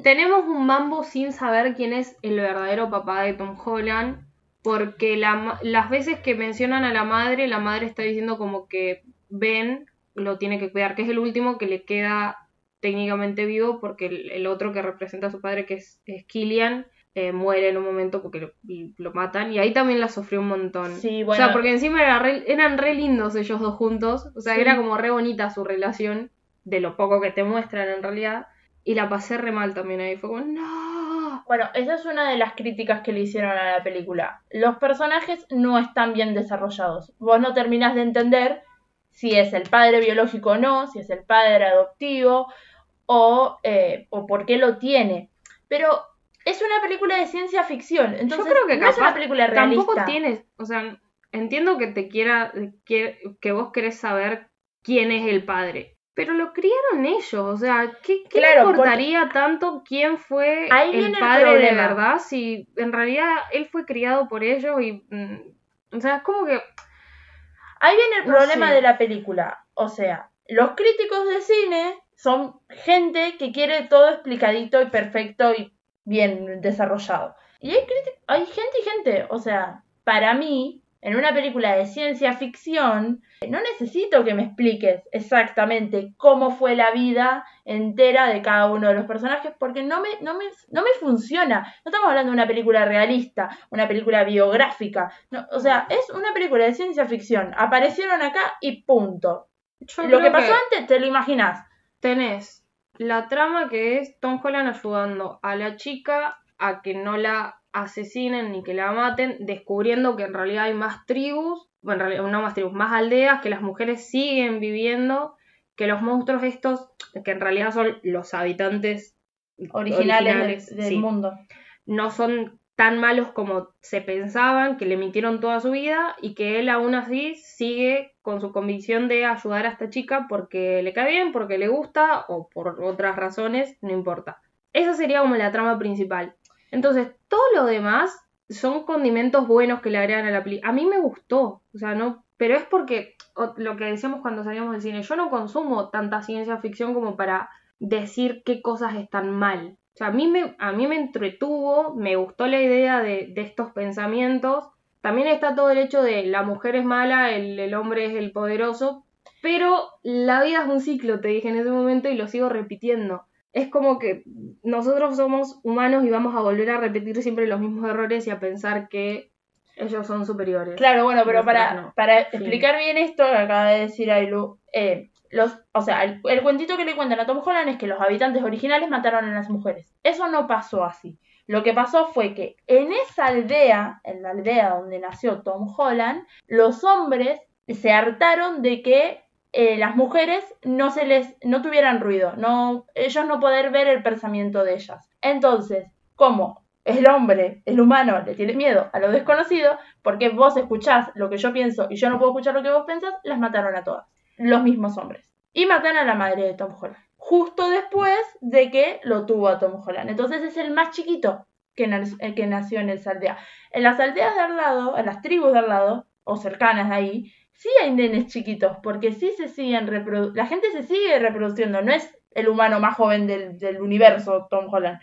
S3: Tenemos un mambo sin saber quién es el verdadero papá de Tom Holland, porque las veces que mencionan a la madre, la madre está diciendo como que Ben lo tiene que cuidar, que es el último que le queda técnicamente vivo, porque el, el otro que representa a su padre, que es, es Killian, eh, muere en un momento porque lo, lo matan, y ahí también la sufrió un montón.
S2: sí,
S3: O
S2: bueno,
S3: sea, porque encima era re- eran re lindos ellos dos juntos, o sea,
S2: Sí.
S3: era como re bonita su relación, de lo poco que te muestran en realidad. Y la pasé re mal también ahí. Fue como, no.
S2: Bueno, esa es una de las críticas que le hicieron a la película. Los personajes no están bien desarrollados. Vos no terminás de entender si es el padre biológico o no, si es el padre adoptivo o, eh, o por qué lo tiene. Pero es una película de ciencia ficción. Entonces,
S3: Yo creo que
S2: no es una película realista.
S3: Tampoco tienes, o sea, entiendo que te quiera, que, que vos querés saber quién es el padre. Pero lo criaron ellos, o sea, ¿qué, qué
S2: Claro,
S3: importaría tanto quién fue el padre de verdad si en realidad él fue criado por ellos y... mm, o sea, es como que...
S2: Ahí viene el
S3: No
S2: problema
S3: sé.
S2: de la película. O sea, los críticos de cine son gente que quiere todo explicadito y perfecto y bien desarrollado. Y hay, hay gente y gente. O sea, para mí, en una película de ciencia ficción, no necesito que me expliques exactamente cómo fue la vida entera de cada uno de los personajes, porque no me, no me, no me funciona. No estamos hablando de una película realista, una película biográfica. No, o sea, es una película de ciencia ficción. Aparecieron acá y punto.
S3: Yo
S2: Lo que pasó antes te lo imaginas.
S3: Tenés la trama que es Tom Holland ayudando a la chica a que no la asesinen ni que la maten, descubriendo que en realidad hay más tribus, bueno, en realidad no más tribus, más aldeas, que las mujeres siguen viviendo, que los monstruos estos, que en realidad son los habitantes
S2: Originales,
S3: originales,
S2: del, del
S3: sí,
S2: mundo.
S3: no son tan malos como se pensaban, que le mintieron toda su vida y que él aún así sigue con su convicción de ayudar a esta chica porque le cae bien, porque le gusta o por otras razones, no importa. Esa sería como la trama principal. Entonces, todo lo demás son condimentos buenos que le agregan a la película. A mí me gustó, o sea, no, pero es porque lo que decíamos cuando salíamos del cine, yo no consumo tanta ciencia ficción como para decir qué cosas están mal. O sea, a mí me, a mí me entretuvo, me gustó la idea de, de estos pensamientos. También está todo el hecho de la mujer es mala, el, el hombre es el poderoso. Pero la vida es un ciclo, te dije en ese momento y lo sigo repitiendo. Es como que nosotros somos humanos y vamos a volver a repetir siempre los mismos errores y a pensar que ellos son superiores.
S2: Claro, bueno, pero para,
S3: no.
S2: para
S3: Fin.
S2: explicar bien esto que acaba de decir Ailu, eh, los, o sea, el, el cuentito que le cuentan a Tom Holland es que los habitantes originales mataron a las mujeres. Eso no pasó así. Lo que pasó fue que en esa aldea, en la aldea donde nació Tom Holland, los hombres se hartaron de que eh, las mujeres no se les no tuvieran ruido, no ellos no poder ver el pensamiento de ellas. Entonces, como el hombre, el humano, le tiene miedo a lo desconocido, porque vos escuchás lo que yo pienso y yo no puedo escuchar lo que vos pensás, las mataron a todas. Los mismos hombres. Y matan a la madre de Tom Holland. Justo después de que lo tuvo a Tom Holland. Entonces es el más chiquito que, eh, que nació en esa aldea. En las aldeas de al lado, en las tribus de al lado, o cercanas de ahí, sí hay nenes chiquitos, porque sí se siguen reproduciendo. La gente se sigue reproduciendo, no es el humano más joven del, del universo, Tom Holland.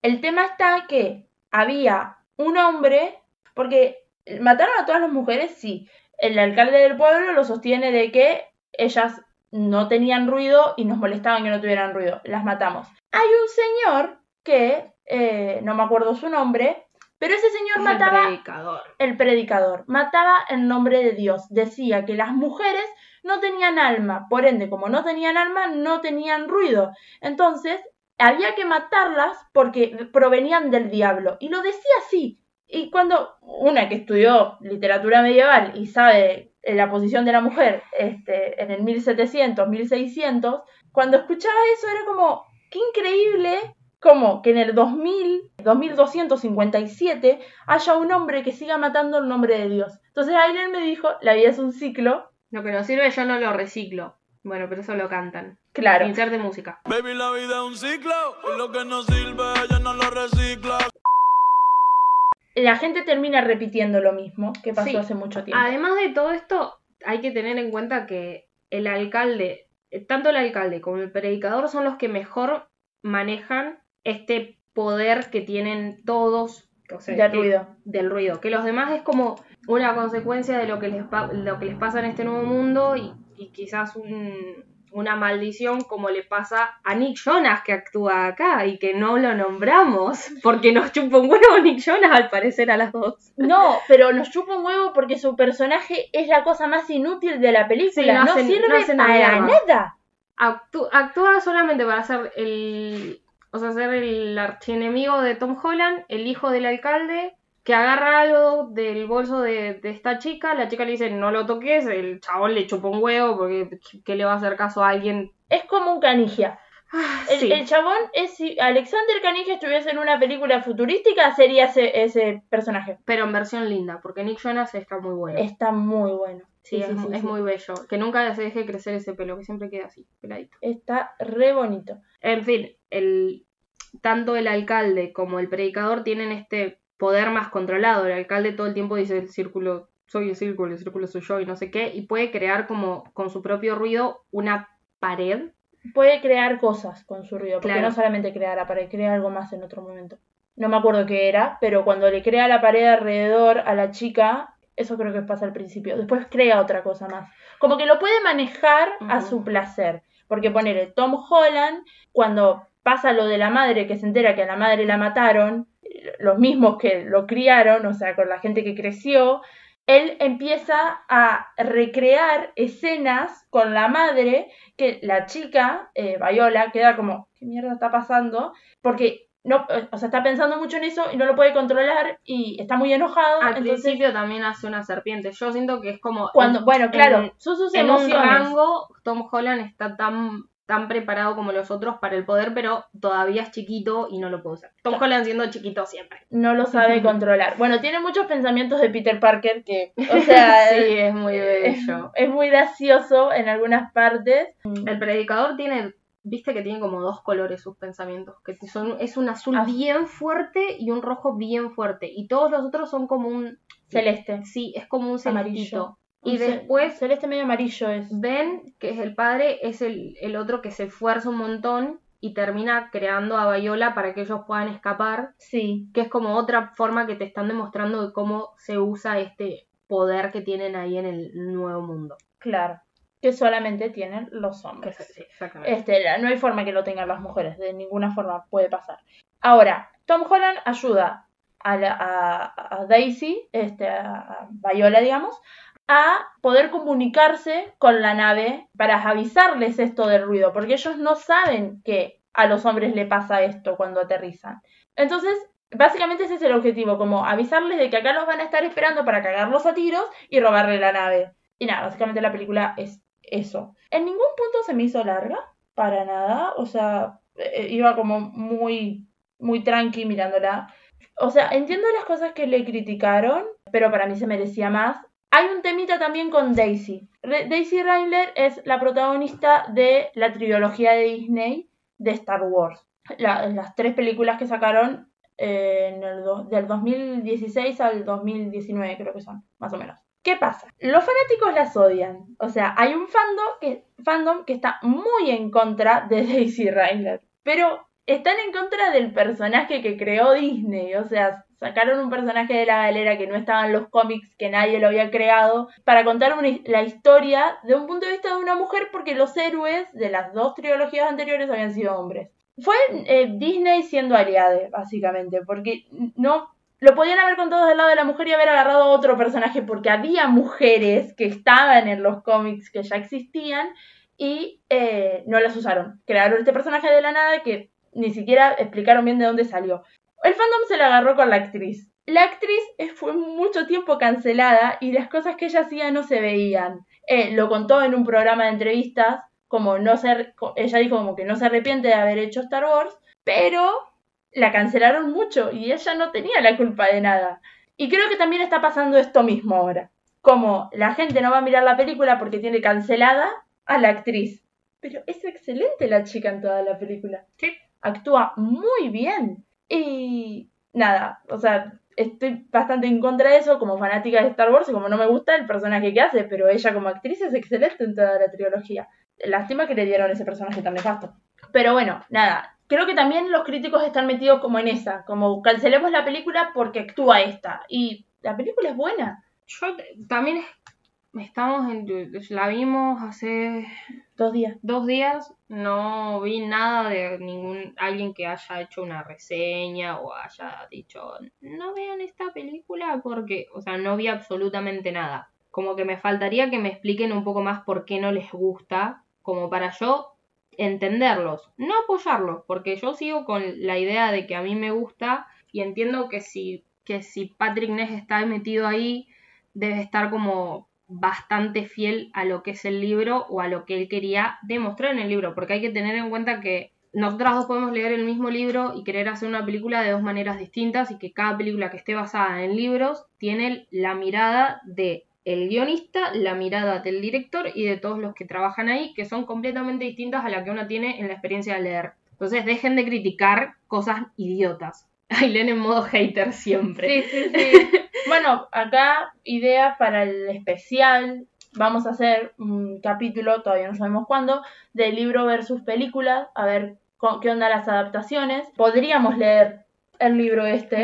S2: El tema está que había un hombre, porque mataron a todas las mujeres, sí. El alcalde del pueblo lo sostiene de que ellas no tenían ruido y nos molestaban que no tuvieran ruido. Las matamos. Hay un señor que, eh, no me acuerdo su nombre, pero ese señor
S3: Es el
S2: mataba
S3: predicador.
S2: el predicador. Mataba en nombre de Dios. Decía que las mujeres no tenían alma. Por ende, como no tenían alma, no tenían ruido. Entonces, había que matarlas porque provenían del diablo. Y lo decía así. Y cuando una que estudió literatura medieval y sabe la posición de la mujer este, en el 1700, 1600, cuando escuchaba eso era como, qué increíble como que en el 2000, 2257 haya un hombre que siga matando en nombre de Dios. Entonces Aileen me dijo, la vida es un ciclo,
S3: Lo que nos sirve yo no lo reciclo. Bueno, pero eso lo cantan.
S2: claro.
S3: Inserte música.
S6: Baby, la vida es un ciclo. Y lo que no sirve, ella no lo recicla.
S2: La gente termina repitiendo lo mismo que pasó
S3: Sí.
S2: hace mucho tiempo.
S3: Además de todo esto, hay que tener en cuenta que el alcalde, tanto el alcalde como el predicador son los que mejor manejan este poder que tienen todos. o sea,
S2: Del
S3: que-
S2: ruido.
S3: Del ruido. Que los demás es como una consecuencia de lo que les, pa- lo que les pasa en este nuevo mundo y, y quizás un- una maldición como le pasa a Nick Jonas que actúa acá y que no lo nombramos porque nos chupa un huevo Nick Jonas al parecer a las dos.
S2: No, pero nos chupa un huevo porque su personaje es la cosa más inútil de la película.
S3: Sí, no
S2: no,
S3: hacen-
S2: sirve
S3: no hacen
S2: para
S3: nada.
S2: nada.
S3: actú- actúa solamente para ser el. O sea, ser el archienemigo de Tom Holland, el hijo del alcalde, que agarra algo del bolso de, de esta chica. La chica le dice, no lo toques. El chabón le chupa un huevo porque ¿qué le va a hacer caso a alguien?
S2: Es como un canigia. El,
S3: Sí.
S2: el chabón es si Alexander Canigia estuviese en una película futurística, sería ese, ese personaje.
S3: Pero en versión linda, porque Nick Jonas está muy bueno.
S2: Está muy bueno.
S3: Sí, es, es muy bello. Que nunca se deje crecer ese pelo, que siempre queda así, peladito.
S2: Está re bonito.
S3: En fin, el, tanto el alcalde como el predicador tienen este poder más controlado. El alcalde todo el tiempo dice el círculo, soy el círculo, el círculo soy yo y no sé qué, y puede crear como con su propio ruido una pared.
S2: Puede crear cosas con su ruido, porque
S3: Claro.
S2: no solamente crea la pared, crea algo más en otro momento. No me acuerdo qué era, pero cuando le crea la pared alrededor a la chica, eso creo que pasa al principio. Después crea otra cosa más. Como que lo puede manejar a su placer. Porque ponele Tom Holland, cuando pasa lo de la madre, que se entera que a la madre la mataron, los mismos que lo criaron, o sea, con la gente que creció, él empieza a recrear escenas con la madre que la chica, eh, Viola, queda como, ¿qué mierda está pasando? Porque no, o sea, está pensando mucho en eso y no lo puede controlar y está muy enojado.
S3: Al
S2: entonces,
S3: principio también hace una serpiente. Yo siento que es como...
S2: cuando,
S3: en-
S2: bueno, claro,
S3: en-
S2: sus
S3: en un
S2: emociones.
S3: rango, Tom Holland está tan, tan preparado como los otros para el poder, pero todavía es chiquito y no lo puede usar. Tom Holland siendo chiquito siempre.
S2: No lo sabe [LAUGHS] controlar. Bueno, tiene muchos pensamientos de Peter Parker que, o [LAUGHS] sea,
S3: sí, es muy bello.
S2: es muy gracioso en algunas partes.
S3: El predicador tiene, viste que tiene como dos colores sus pensamientos, que son, es un azul
S2: Azul.
S3: bien fuerte y un rojo bien fuerte, y todos los otros son como un
S2: Celeste.
S3: sí, es como un
S2: Amarillo.
S3: celestito. Y
S2: Un
S3: después
S2: Celeste medio amarillo es.
S3: Ben, que es el padre, es el, el otro que se esfuerza un montón y termina creando a Viola para que ellos puedan escapar,
S2: Sí.
S3: que es como otra forma que te están demostrando de cómo se usa este poder que tienen ahí en el nuevo mundo.
S2: Claro. Que solamente tienen los hombres.
S3: sí, exactamente.
S2: Este, no hay forma que lo tengan las mujeres, de ninguna forma puede pasar. Ahora, Tom Holland ayuda a, la- a- a Daisy, este, a Viola, digamos, a poder comunicarse con la nave para avisarles esto del ruido, porque ellos no saben que a los hombres le pasa esto cuando aterrizan. Entonces, básicamente ese es el objetivo, como avisarles de que acá los van a estar esperando para cagarlos a tiros y robarle la nave. Y nada, básicamente la película es eso. En ningún punto se me hizo larga, para nada, o sea, eh, iba como muy, muy tranqui mirándola. O sea, entiendo las cosas que le criticaron, pero para mí se merecía más. Hay un temita también con Daisy. Daisy Ridley es la protagonista de la trilogía de Disney de Star Wars. La- las tres películas que sacaron eh, del 2016 al 2019 creo que son, más o menos. ¿Qué pasa? Los fanáticos las odian. O sea, hay un fandom que, fandom que está muy en contra de [LAUGHS] Daisy Ridley. Pero están en contra del personaje que creó Disney. O sea, sacaron un personaje de la galera que no estaba en los cómics, que nadie lo había creado, para contar la historia de un punto de vista de una mujer porque los héroes de las dos trilogías anteriores habían sido hombres. Fue eh, Disney siendo aliade, básicamente, porque no lo podían haber contado del lado de la mujer y haber agarrado a otro personaje, porque había mujeres que estaban en los cómics que ya existían y eh, no las usaron. Crearon este personaje de la nada que ni siquiera explicaron bien de dónde salió. El fandom se la agarró con la actriz. La actriz fue mucho tiempo cancelada y las cosas que ella hacía no se veían. Eh, lo contó en un programa de entrevistas, como no se, ella dijo como que no se arrepiente de haber hecho Star Wars, pero la cancelaron mucho y ella no tenía la culpa de nada. Y creo que también está pasando esto mismo ahora. Como la gente no va a mirar la película porque tiene cancelada a la actriz. Pero es excelente la chica en toda la película.
S3: Sí.
S2: Actúa muy bien. Y nada, o sea, estoy bastante en contra de eso como fanática de Star Wars y como no me gusta el personaje que hace, pero ella como actriz es excelente en toda la trilogía. Lástima que le dieron ese personaje tan nefasto. Pero bueno, nada. Creo que también los críticos están metidos como en esa, como cancelemos la película porque actúa esta. Y la película es buena.
S3: Yo también es- estamos en, la vimos hace
S2: Dos días.
S3: dos días, no vi nada de ningún alguien que haya hecho una reseña o haya dicho no vean esta película porque, o sea, no vi absolutamente nada. Como que me faltaría que me expliquen un poco más por qué no les gusta, como para yo entenderlos, no apoyarlos, porque yo sigo con la idea de que a mí me gusta y entiendo que si, que si Patrick Ness está metido ahí, debe estar como bastante fiel a lo que es el libro o a lo que él quería demostrar en el libro, porque hay que tener en cuenta que nosotras dos podemos leer el mismo libro y querer hacer una película de dos maneras distintas y que cada película que esté basada en libros tiene la mirada de el guionista, la mirada del director y de todos los que trabajan ahí, que son completamente distintas a la que uno tiene en la experiencia de leer. Entonces dejen de criticar cosas idiotas. [LAUGHS] Aileen en modo hater siempre.
S2: Sí, sí, sí. [LAUGHS] bueno, acá idea para el especial. Vamos a hacer un capítulo, todavía no sabemos cuándo, de libro versus película, a ver con- qué onda las adaptaciones. Podríamos leer el libro este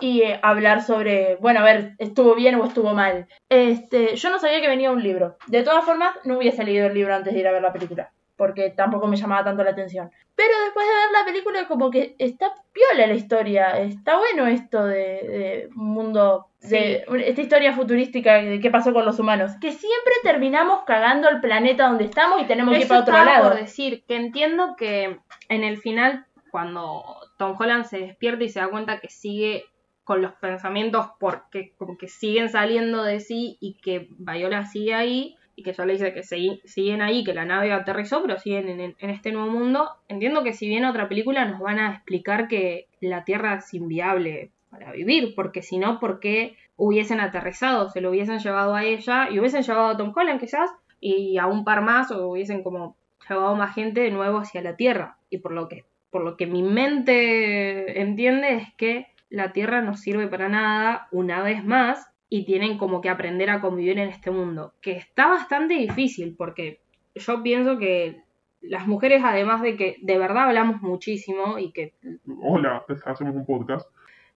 S2: y eh, hablar sobre, bueno, a ver, estuvo bien o estuvo mal. Este, yo no sabía que venía un libro. De todas formas, no hubiese leído el libro antes de ir a ver la película, porque tampoco me llamaba tanto la atención. Pero después de ver la película, como que está piola la historia, está bueno esto de, de un mundo, de esta historia futurística de qué pasó con los humanos, que siempre terminamos cagando el planeta donde estamos y tenemos que ir para otro lado.
S3: por decir que entiendo que en el final, cuando Tom Holland se despierta y se da cuenta que sigue con los pensamientos porque como que siguen saliendo de sí y que Viola sigue ahí y que ya le dice que siguen ahí, que la nave aterrizó, pero siguen en, en este nuevo mundo. Entiendo que si viene otra película nos van a explicar que la Tierra es inviable para vivir, porque si no, ¿por qué hubiesen aterrizado? Se lo hubiesen llevado a ella y hubiesen llevado a Tom Holland quizás y a un par más o hubiesen como llevado más gente de nuevo hacia la Tierra. Y por lo que, por lo que mi mente entiende es que la Tierra no sirve para nada una vez más y tienen como que aprender a convivir en este mundo, que está bastante difícil porque yo pienso que las mujeres, además de que de verdad hablamos muchísimo y que
S4: Hola, hacemos un podcast.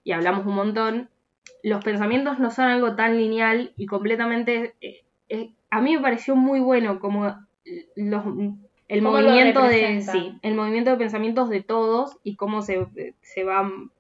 S3: y hablamos un montón, los pensamientos no son algo tan lineal y completamente... eh, eh, a mí me pareció muy bueno como los, el movimiento de... Sí, el movimiento de pensamientos de todos y cómo se, se van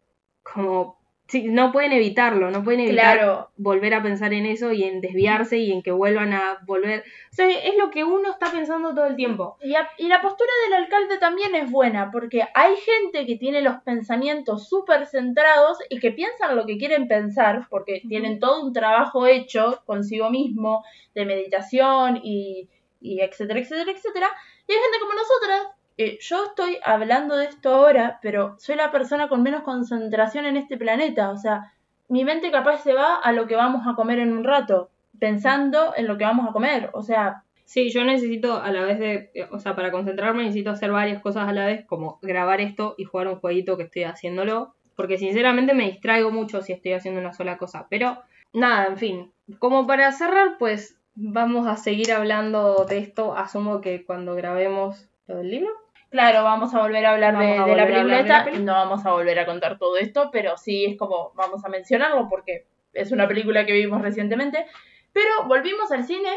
S3: como... Sí, no pueden evitarlo, no pueden evitar
S2: Claro,
S3: volver a pensar en eso y en desviarse y en que vuelvan a volver. O sea, es lo que uno está pensando todo el tiempo.
S2: Y, a- y la postura del alcalde también es buena, porque hay gente que tiene los pensamientos súper centrados y que piensan lo que quieren pensar, porque tienen todo un trabajo hecho consigo mismo, de meditación y, y etcétera, etcétera, etcétera. Y hay gente como nosotras, yo estoy hablando de esto ahora, pero soy la persona con menos concentración en este planeta, o sea, mi mente capaz se va a lo que vamos a comer en un rato, pensando en lo que vamos a comer, o sea,
S3: Sí, yo necesito a la vez de, o sea, para concentrarme necesito hacer varias cosas a la vez, como grabar esto y jugar un jueguito que estoy haciéndolo, porque sinceramente me distraigo mucho si estoy haciendo una sola cosa. Pero nada, en fin, como para cerrar, pues vamos a seguir hablando de esto, asumo que cuando grabemos lo del libro.
S2: Claro, vamos a volver a hablar de,
S3: a
S2: de la película
S3: hablar de la
S2: esta.
S3: película.
S2: No vamos a volver a contar todo esto, pero sí es como vamos a mencionarlo porque es una película que vimos recientemente. Pero volvimos al cine.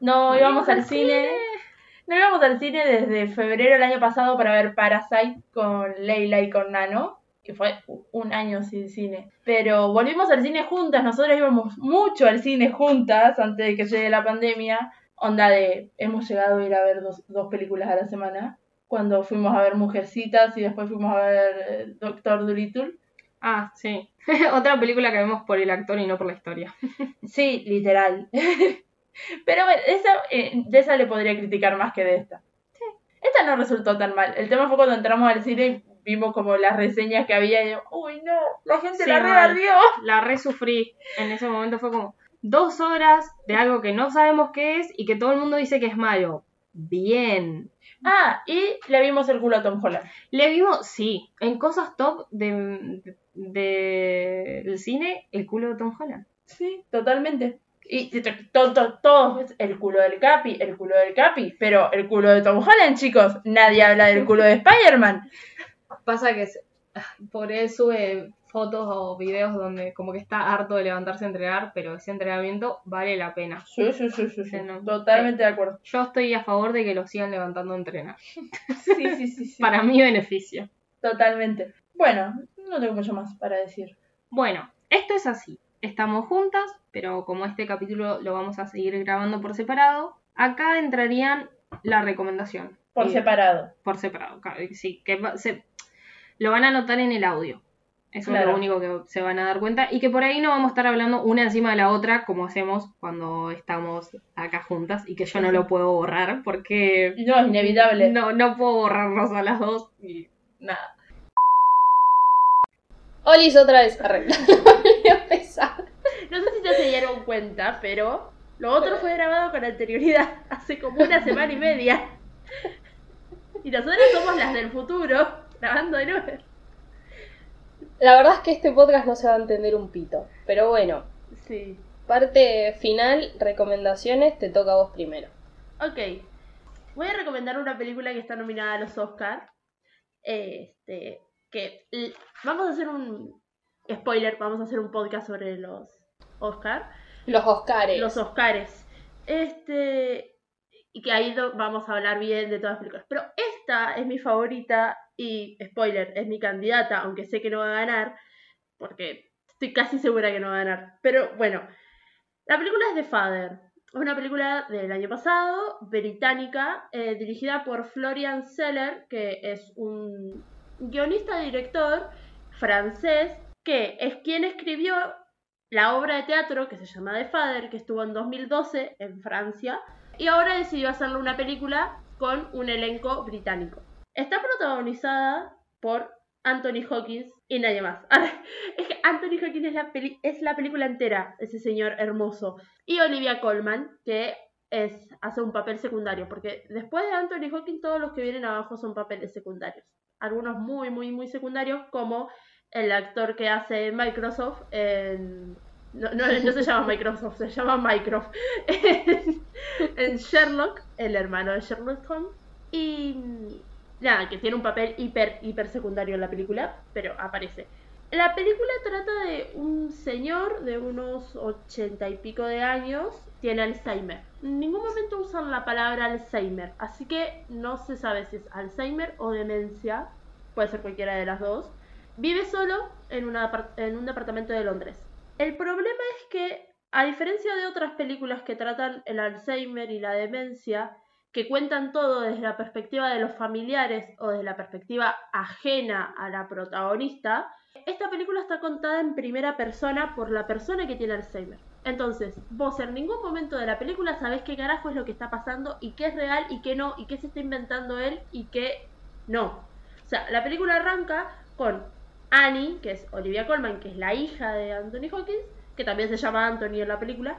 S2: No íbamos al
S3: al
S2: cine. No íbamos al cine desde febrero del año pasado para ver Parasite con Leila y con Nano. Que fue un año sin cine. Pero volvimos al cine juntas. Nosotros íbamos mucho al cine juntas antes de que llegue la pandemia. Onda de hemos llegado a ir a ver dos, dos películas a la semana cuando fuimos a ver Mujercitas y después fuimos a ver eh, Doctor Dolittle.
S3: Ah, sí. [LAUGHS] Otra película que vemos por el actor y no por la historia. [LAUGHS]
S2: Sí, literal. [LAUGHS] Pero bueno, esa, eh, de esa le podría criticar más que de esta. Esta no resultó tan mal. El tema fue cuando entramos al cine y vimos como las reseñas que había y yo, uy no, la gente
S3: Sí,
S2: la
S3: mal.
S2: rebardió.
S3: La resufrí. En ese momento fue como dos horas de algo que no sabemos qué es y que todo el mundo dice que es malo. Bien.
S2: Ah, y le vimos el culo a Tom Holland.
S3: Le vimos, sí, en cosas top de, de- del cine, el culo de Tom Holland.
S2: Sí, totalmente. Y todo, todo, todo, el culo del Capi, el culo del Capi, pero el culo de Tom Holland, chicos, nadie habla del culo de Spider-Man. [LAUGHS]
S3: Pasa que por él sube fotos o videos donde como que está harto de levantarse a entrenar, pero ese entrenamiento vale la pena.
S2: Sí, sí, sí, sí, sí.
S3: Sí, no.
S2: Totalmente de acuerdo.
S3: Yo estoy a favor de que lo sigan levantando a entrenar.
S2: Sí, sí, sí, sí. [LAUGHS]
S3: Para mi beneficio.
S2: Totalmente. Bueno, no tengo mucho más para decir.
S3: Bueno, esto es así. Estamos juntas, pero como este capítulo lo vamos a seguir grabando por separado, acá entrarían la recomendación.
S2: Por
S3: Y-
S2: separado.
S3: Por separado, sí, que se, lo van a notar en el audio. Eso es lo único que se van a dar cuenta. Y que por ahí no vamos a estar hablando una encima de la otra como hacemos cuando estamos acá juntas y que yo no lo puedo borrar porque
S2: No, es inevitable.
S3: no, no puedo borrarnos a las dos y nada.
S5: Olis otra vez. Arre. [LAUGHS] Volví a empezar.
S2: No sé si ya se dieron cuenta, pero lo otro fue grabado con anterioridad, [LAUGHS] hace como una semana y media. Y nosotros somos las del futuro, grabando de nuevo.
S5: La verdad es que este podcast no se va a entender un pito. Pero bueno,
S2: Sí.
S5: parte final, recomendaciones, te toca a vos primero.
S2: Ok. Voy a recomendar una película que está nominada a los Oscar. Este. Que. Vamos a hacer un. Spoiler, vamos a hacer un podcast sobre los Oscar.
S5: Los Oscars.
S2: Los Oscars. Este. Y que ahí vamos a hablar bien de todas las películas. Pero esta es mi favorita y, spoiler, es mi candidata, aunque sé que no va a ganar, porque estoy casi segura que no va a ganar. Pero bueno, la película es The Father. Es una película del año pasado, británica, eh, dirigida por Florian Seller, que es un guionista-director francés, que es quien escribió la obra de teatro que se llama The Father, que estuvo en 2012 en Francia, y ahora decidió hacerle una película con un elenco británico. Está protagonizada por Anthony Hawkins y nadie más. [LAUGHS] es que Anthony Hawkins es la, peli- es la película entera, ese señor hermoso. Y Olivia Colman, que es, hace un papel secundario, porque después de Anthony Hawkins todos los que vienen abajo son papeles secundarios. Algunos muy, muy, muy secundarios, como el actor que hace Microsoft en... No, no, se llama Microsoft, se llama [LAUGHS] en, en Sherlock, el hermano de Sherlock Holmes. Y nada, que tiene un papel hiper, hiper secundario en la película, pero aparece. La película trata de un señor de unos ochenta y pico de años, tiene Alzheimer. En ningún momento usan la palabra Alzheimer, así que no se sabe si es Alzheimer o demencia, puede ser cualquiera de las dos. Vive solo en, una en un departamento de Londres. El problema es que, a diferencia de otras películas que tratan el Alzheimer y la demencia, que cuentan todo desde la perspectiva de los familiares o desde la perspectiva ajena a la protagonista, esta película está contada en primera persona por la persona que tiene Alzheimer. Entonces, vos en ningún momento de la película sabés qué carajo es lo que está pasando y qué es real y qué no, y qué se está inventando él y qué no. O sea, la película arranca con Annie, que es Olivia Colman, que es la hija de Anthony Hawkins, que también se llama Anthony en la película,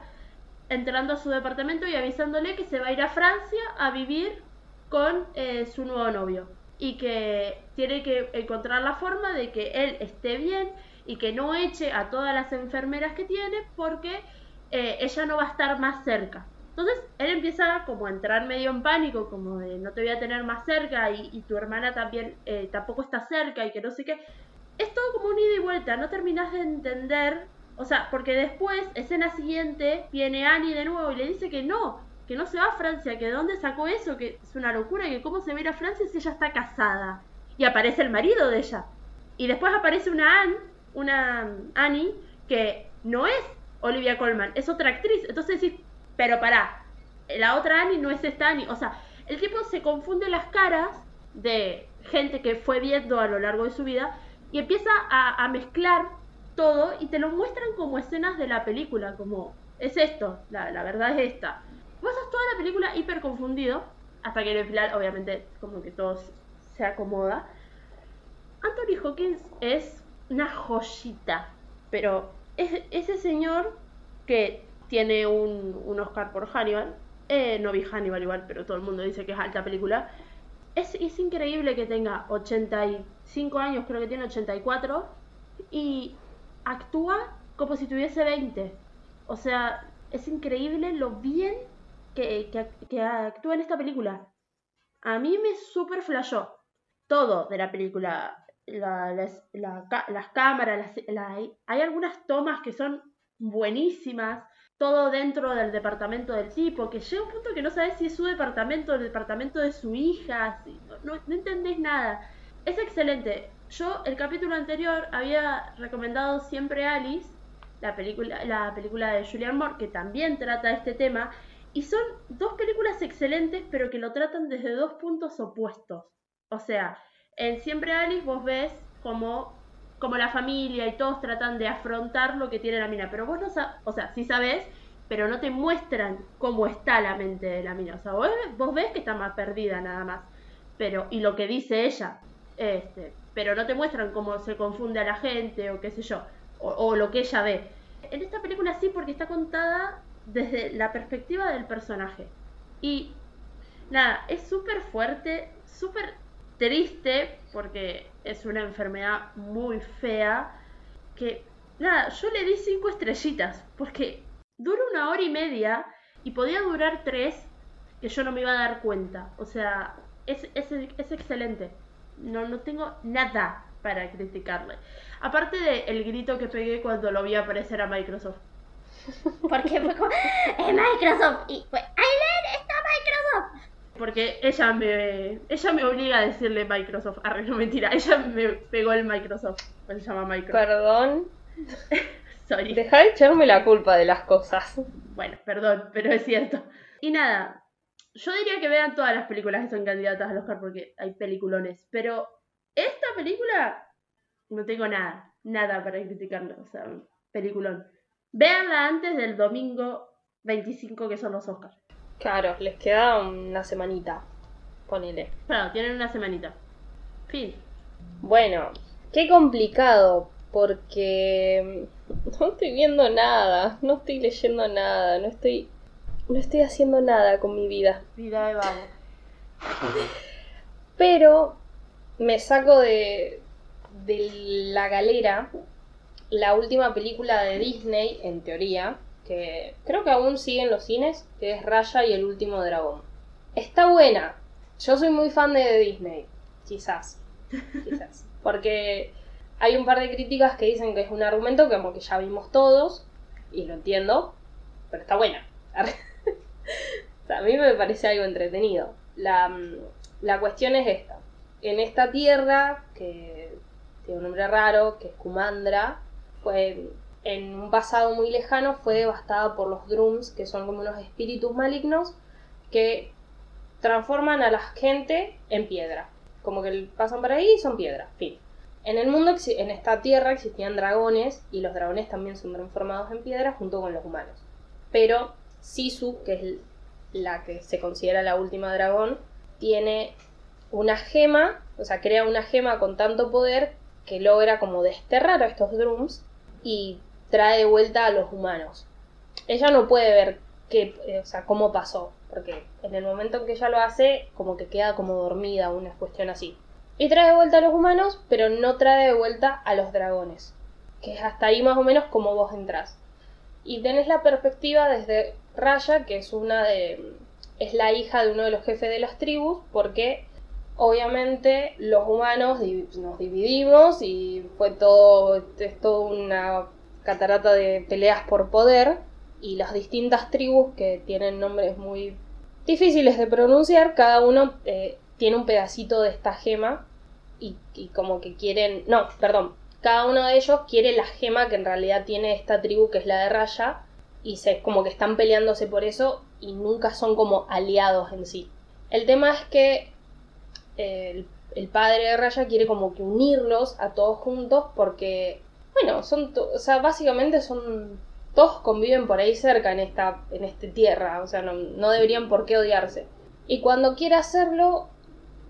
S2: entrando a su departamento y avisándole que se va a ir a Francia a vivir con eh, su nuevo novio. Y que tiene que encontrar la forma de que él esté bien y que no eche a todas las enfermeras que tiene porque eh, ella no va a estar más cerca. Entonces él empieza como a entrar medio en pánico, como de no te voy a tener más cerca y, tu hermana también eh, tampoco está cerca y que no sé qué. Es todo como un ida y vuelta, no terminas de entender. O sea, porque después, escena siguiente, viene Annie de nuevo y le dice que no, que no se va a Francia, que de dónde sacó eso, que es una locura, que cómo se va a Francia si ella está casada. Y aparece el marido de ella. Y después aparece una Anne, una Annie, que no es Olivia Colman, es otra actriz. Entonces decís, pero pará, la otra Annie no es esta Annie. O sea, el tipo se confunde las caras de gente que fue viendo a lo largo de su vida y empieza a mezclar todo y te lo muestran como escenas de la película, como es esto, la, la verdad es esta. Sos toda la película hiper confundido, hasta que en el final obviamente como que todo se acomoda. Anthony Hawkins es una joyita, pero es ese señor que tiene un, un Oscar por Hannibal, eh, no vi Hannibal igual, pero todo el mundo dice que es alta película, es, es increíble que tenga 85 años, creo que tiene 84, y actúa como si tuviese 20. O sea, es increíble lo bien que, que, actúa en esta película. A mí me super flashó todo de la película. La- las, las cámaras, las- la- hay algunas tomas que son buenísimas. Todo dentro del departamento del tipo, que llega un punto que no sabes si es su departamento o el departamento de su hija. no, no, no entendés nada. Es excelente. Yo el capítulo anterior había recomendado siempre Alice, la película, la película de Julianne Moore, que también trata este tema. Y son dos películas excelentes, pero que lo tratan desde dos puntos opuestos. O sea, en Siempre Alice vos ves como, como la familia y todos tratan de afrontar lo que tiene la mina, pero vos no sabes, o sea, sí sabes, pero no te muestran cómo está la mente de la mina. O sea, vos, vos ves que está más perdida nada más. Pero, y lo que dice ella, este, pero no te muestran cómo se confunde a la gente o qué sé yo, o, lo que ella ve. En esta película sí, porque está contada desde la perspectiva del personaje. Y nada, es súper fuerte, súper triste, porque es una enfermedad muy fea, que nada, yo le di cinco estrellitas, porque dura una hora y media y podía durar tres, que yo no me iba a dar cuenta. O sea, es, es, es excelente. No, no tengo nada para criticarle. Aparte del grito que pegué cuando lo vi aparecer a Microsoft.
S7: Porque fue como, ¡eh, Microsoft! Y fue, ¡Aileen, está Microsoft!
S2: Porque ella me, ella me obliga a decirle Microsoft. Arre, no mentira. Ella me pegó el Microsoft. Pues se llama Microsoft.
S5: Perdón. [LAUGHS]
S2: Sorry.
S5: Deja de echarme la culpa de las cosas.
S2: Bueno, perdón, pero es cierto. Y nada, yo diría que vean todas las películas que son candidatas al Oscar porque hay peliculones. Pero esta película no tengo nada, nada para criticarla. O sea, peliculón. Véanla antes del domingo 25 que son los Oscars.
S5: Claro, les queda una semanita. Ponele.
S2: Claro, tienen una semanita. Fin.
S5: Bueno, qué complicado, porque no estoy viendo nada, no estoy leyendo nada, no estoy, no estoy haciendo nada con mi vida.
S2: Vida de vago. [LAUGHS]
S5: Pero me saco de, de la galera la última película de Disney, en teoría, que creo que aún sigue en los cines, que es Raya y el último dragón. Está buena. Yo soy muy fan de Disney, quizás. Quizás. [LAUGHS] Porque hay un par de críticas que dicen que es un argumento que como que ya vimos todos, y lo entiendo, pero está buena. A mí me parece algo entretenido. La, la cuestión es esta. En esta tierra, que tiene un nombre raro, que es Kumandra, fue en un pasado muy lejano fue devastada por los Drums, que son como unos espíritus malignos que transforman a la gente en piedra. Como que pasan por ahí y son piedra. Fin. En el mundo, en esta tierra existían dragones y los dragones también son transformados en piedra junto con los humanos. Pero Sisu, que es la que se considera la última dragón, tiene una gema, o sea, crea una gema con tanto poder que logra como desterrar a estos drums y trae de vuelta a los humanos. Ella no puede ver qué, o sea, cómo pasó, porque en el momento en que ella lo hace, como que queda como dormida, una cuestión así. Y trae de vuelta a los humanos, pero no trae de vuelta a los dragones, que es hasta ahí más o menos como vos entrás. Y tenés la perspectiva desde Raya, que es una de. es la hija de uno de los jefes de las tribus, porque obviamente los humanos nos dividimos y fue todo, es todo una catarata de peleas por poder y las distintas tribus que tienen nombres muy difíciles de pronunciar, cada uno eh, tiene un pedacito de esta gema y, y, como que quieren, no, perdón, cada uno de ellos quiere la gema que en realidad tiene esta tribu que es la de Raya y se, como que están peleándose por eso y nunca son como aliados en sí. El tema es que el, el padre de Raya quiere como que unirlos a todos juntos porque, bueno, son, o sea, básicamente son, todos conviven por ahí cerca en esta, en esta tierra, o sea, no, no deberían por qué odiarse. Y cuando quiere hacerlo,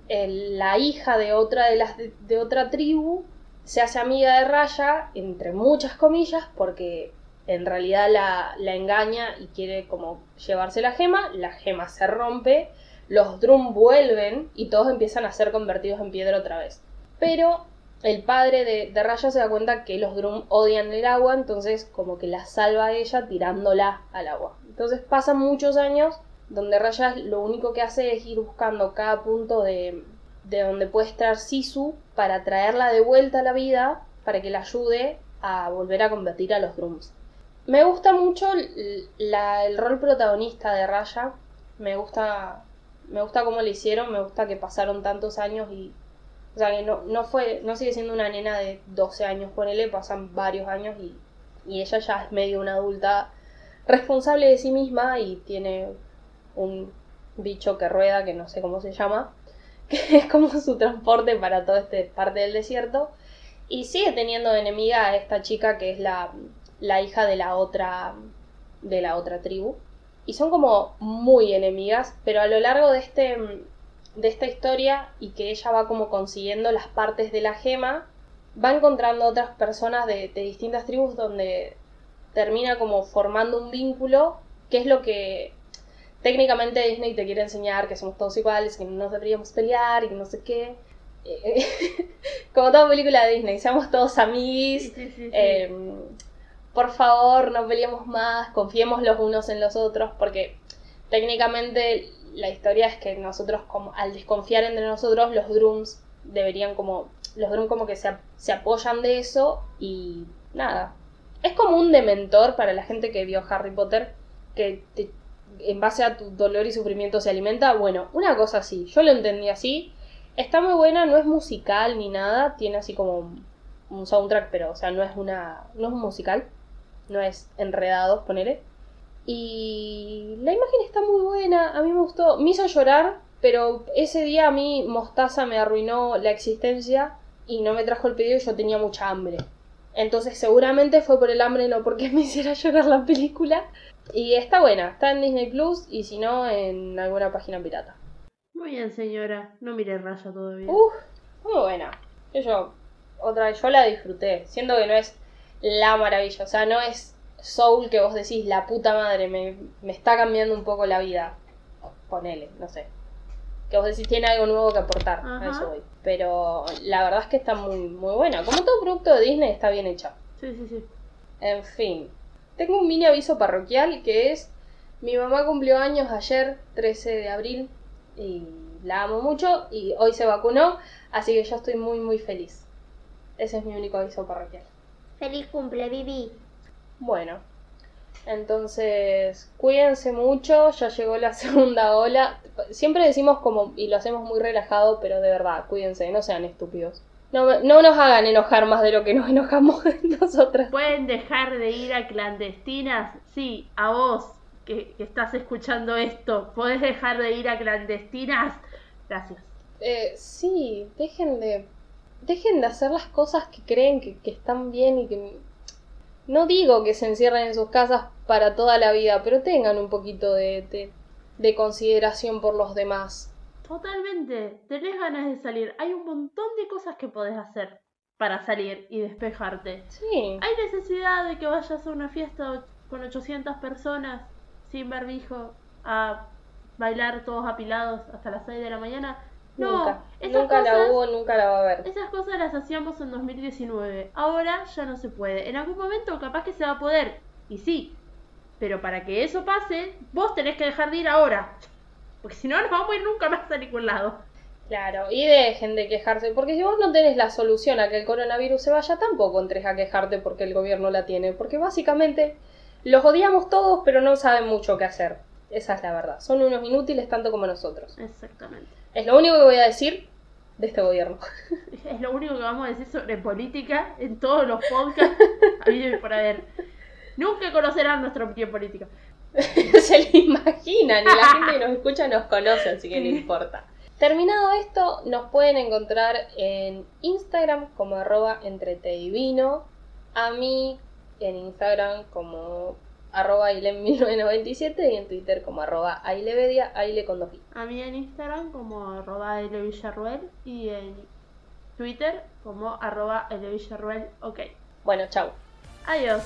S5: la hija de otra de las de otra tribu se hace amiga de Raya, entre muchas comillas, porque en realidad la, engaña y quiere como llevarse la gema, la gema se rompe, los Drum vuelven y todos empiezan a ser convertidos en piedra otra vez. Pero el padre de, Raya se da cuenta que los Drum odian el agua, entonces como que la salva a ella tirándola al agua. Entonces pasan muchos años donde Raya lo único que hace es ir buscando cada punto de, de donde puede estar Sisu para traerla de vuelta a la vida para que la ayude a volver a combatir a los Drums. Me gusta mucho la, el rol protagonista de Raya. Me gusta, me gusta cómo lo hicieron. Me gusta que pasaron tantos años y. O sea, que no, no fue. No sigue siendo una nena de 12 años, ponele, pasan varios años y, y ella ya es medio una adulta responsable de sí misma y tiene un bicho que rueda, que no sé cómo se llama, [LAUGHS] que es como su transporte para toda esta parte del desierto. Y sigue teniendo de enemiga a esta chica que es la, la hija de la otra de la otra tribu. Y son como muy enemigas, pero a lo largo de este de esta historia y que ella va como consiguiendo las partes de la gema, va encontrando otras personas de, de distintas tribus donde termina como formando un vínculo, que es lo que técnicamente Disney te quiere enseñar, que somos todos iguales, que no nos deberíamos pelear y que no sé qué. Eh, [LAUGHS] como toda película de Disney, seamos todos amigos.
S2: Sí, sí, sí.
S5: Eh, por favor, no peleemos más, confiemos los unos en los otros, porque técnicamente la historia es que nosotros, como al desconfiar entre nosotros, los drums deberían como, los drums como que se, se apoyan de eso y nada. Es como un dementor para la gente que vio Harry Potter, que te- en base a tu dolor y sufrimiento se alimenta. Bueno, una cosa así, yo lo entendí así. Está muy buena, no es musical ni nada, tiene así como un soundtrack, pero o sea, no es una no es un musical, no es enredados, ponele. Y la imagen está muy buena, a mí me gustó, me hizo llorar, pero ese día a mí Mostaza me arruinó la existencia y no me trajo el pedido y yo tenía mucha hambre. Entonces seguramente fue por el hambre, no porque me [LAUGHS] hiciera llorar la película. Y está buena, está en Disney Plus y si no en alguna página pirata.
S2: Muy bien, señora. No mire Raya todavía.
S5: Uf, muy buena. Yo, yo, otra vez, yo la disfruté. Siento que no es la maravilla. O sea, no es Soul que vos decís, la puta madre, me, me está cambiando un poco la vida. Ponele, no sé. Que vos decís, tiene algo nuevo que aportar. A eso voy. Pero la verdad es que está muy, muy buena. Como todo producto de Disney, está bien hecha.
S2: Sí, sí, sí.
S5: En fin. Tengo un mini aviso parroquial que es mi mamá cumplió años ayer, 13 de abril, y la amo mucho y hoy se vacunó, así que yo estoy muy muy feliz. Ese es mi único aviso parroquial.
S7: Feliz cumple, Vivi.
S5: Bueno, entonces cuídense mucho, ya llegó la [LAUGHS] segunda ola. Siempre decimos como, y lo hacemos muy relajado, pero de verdad, cuídense, no sean estúpidos. No, no nos hagan enojar más de lo que nos enojamos [LAUGHS] nosotras.
S2: ¿Pueden dejar de ir a clandestinas? Sí, a vos que, que estás escuchando esto. ¿Podés dejar de ir a clandestinas? Gracias.
S5: Eh, sí, dejen de. Dejen de hacer las cosas que creen que, que están bien y que. No digo que se encierren en sus casas para toda la vida, pero tengan un poquito de, de, de consideración por los demás.
S2: Totalmente. Tenés ganas de salir. Hay un montón de cosas que podés hacer para salir y despejarte.
S5: Sí.
S2: ¿Hay necesidad de que vayas a una fiesta con 800 personas sin barbijo a bailar todos apilados hasta las 6 de la mañana? No,
S5: nunca. Nunca la
S2: cosas-
S5: hubo, nunca la va a haber.
S2: Esas cosas las hacíamos en 2019. Ahora ya no se puede. En algún momento capaz que se va a poder. Y sí. Pero para que eso pase, vos tenés que dejar de ir ahora. Porque si no, no vamos a ir nunca más a ningún lado.
S5: Claro, y dejen de quejarse, porque si vos no tenés la solución a que el coronavirus se vaya, tampoco entres a quejarte porque el gobierno la tiene, porque básicamente los odiamos todos, pero no saben mucho qué hacer. Esa es la verdad. Son unos inútiles tanto como nosotros.
S2: Exactamente.
S5: Es lo único que voy a decir de este gobierno.
S2: Es lo único que vamos a decir sobre política en todos los podcasts. [LAUGHS] habido y por haber. Nunca conocerán nuestra opinión política. [LAUGHS]
S5: se lo imaginan y la gente que nos escucha nos conoce, así que no importa. Terminado esto, nos pueden encontrar en Instagram como arroba entretedivino, a mí en Instagram como arroba ailem1997 y en Twitter como arroba ailevedia, aile con dos i.
S2: A mí en Instagram como arroba L. Villarruel y en Twitter como arroba L. Villarruel. Ok.
S5: Bueno, chau.
S2: Adiós.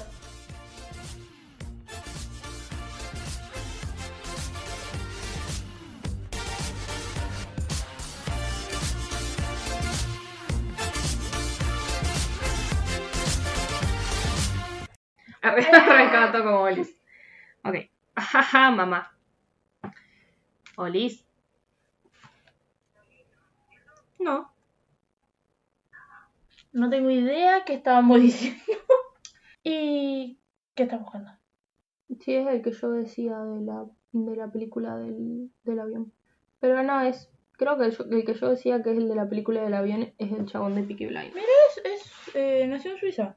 S3: Arre- [LAUGHS] Arrancaba todo como Olis. Ok. Ajaja, mamá. Olis. No.
S2: No tengo idea qué estábamos [LAUGHS] diciendo. ¿Y qué estás buscando?
S3: Sí, es el que yo decía de la, de la película del, del avión. Pero no, es. Creo que el, que yo decía que es el de la película del avión es el chabón de Peaky Blinders.
S2: Es, es eh, Nación Suiza.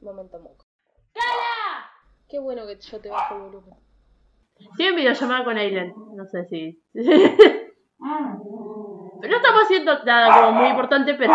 S5: Momento moco. Qué bueno que yo te bajo el volumen.
S2: Estoy en videollamada con Aileen. No sé si. no estamos haciendo nada como muy importante, pero.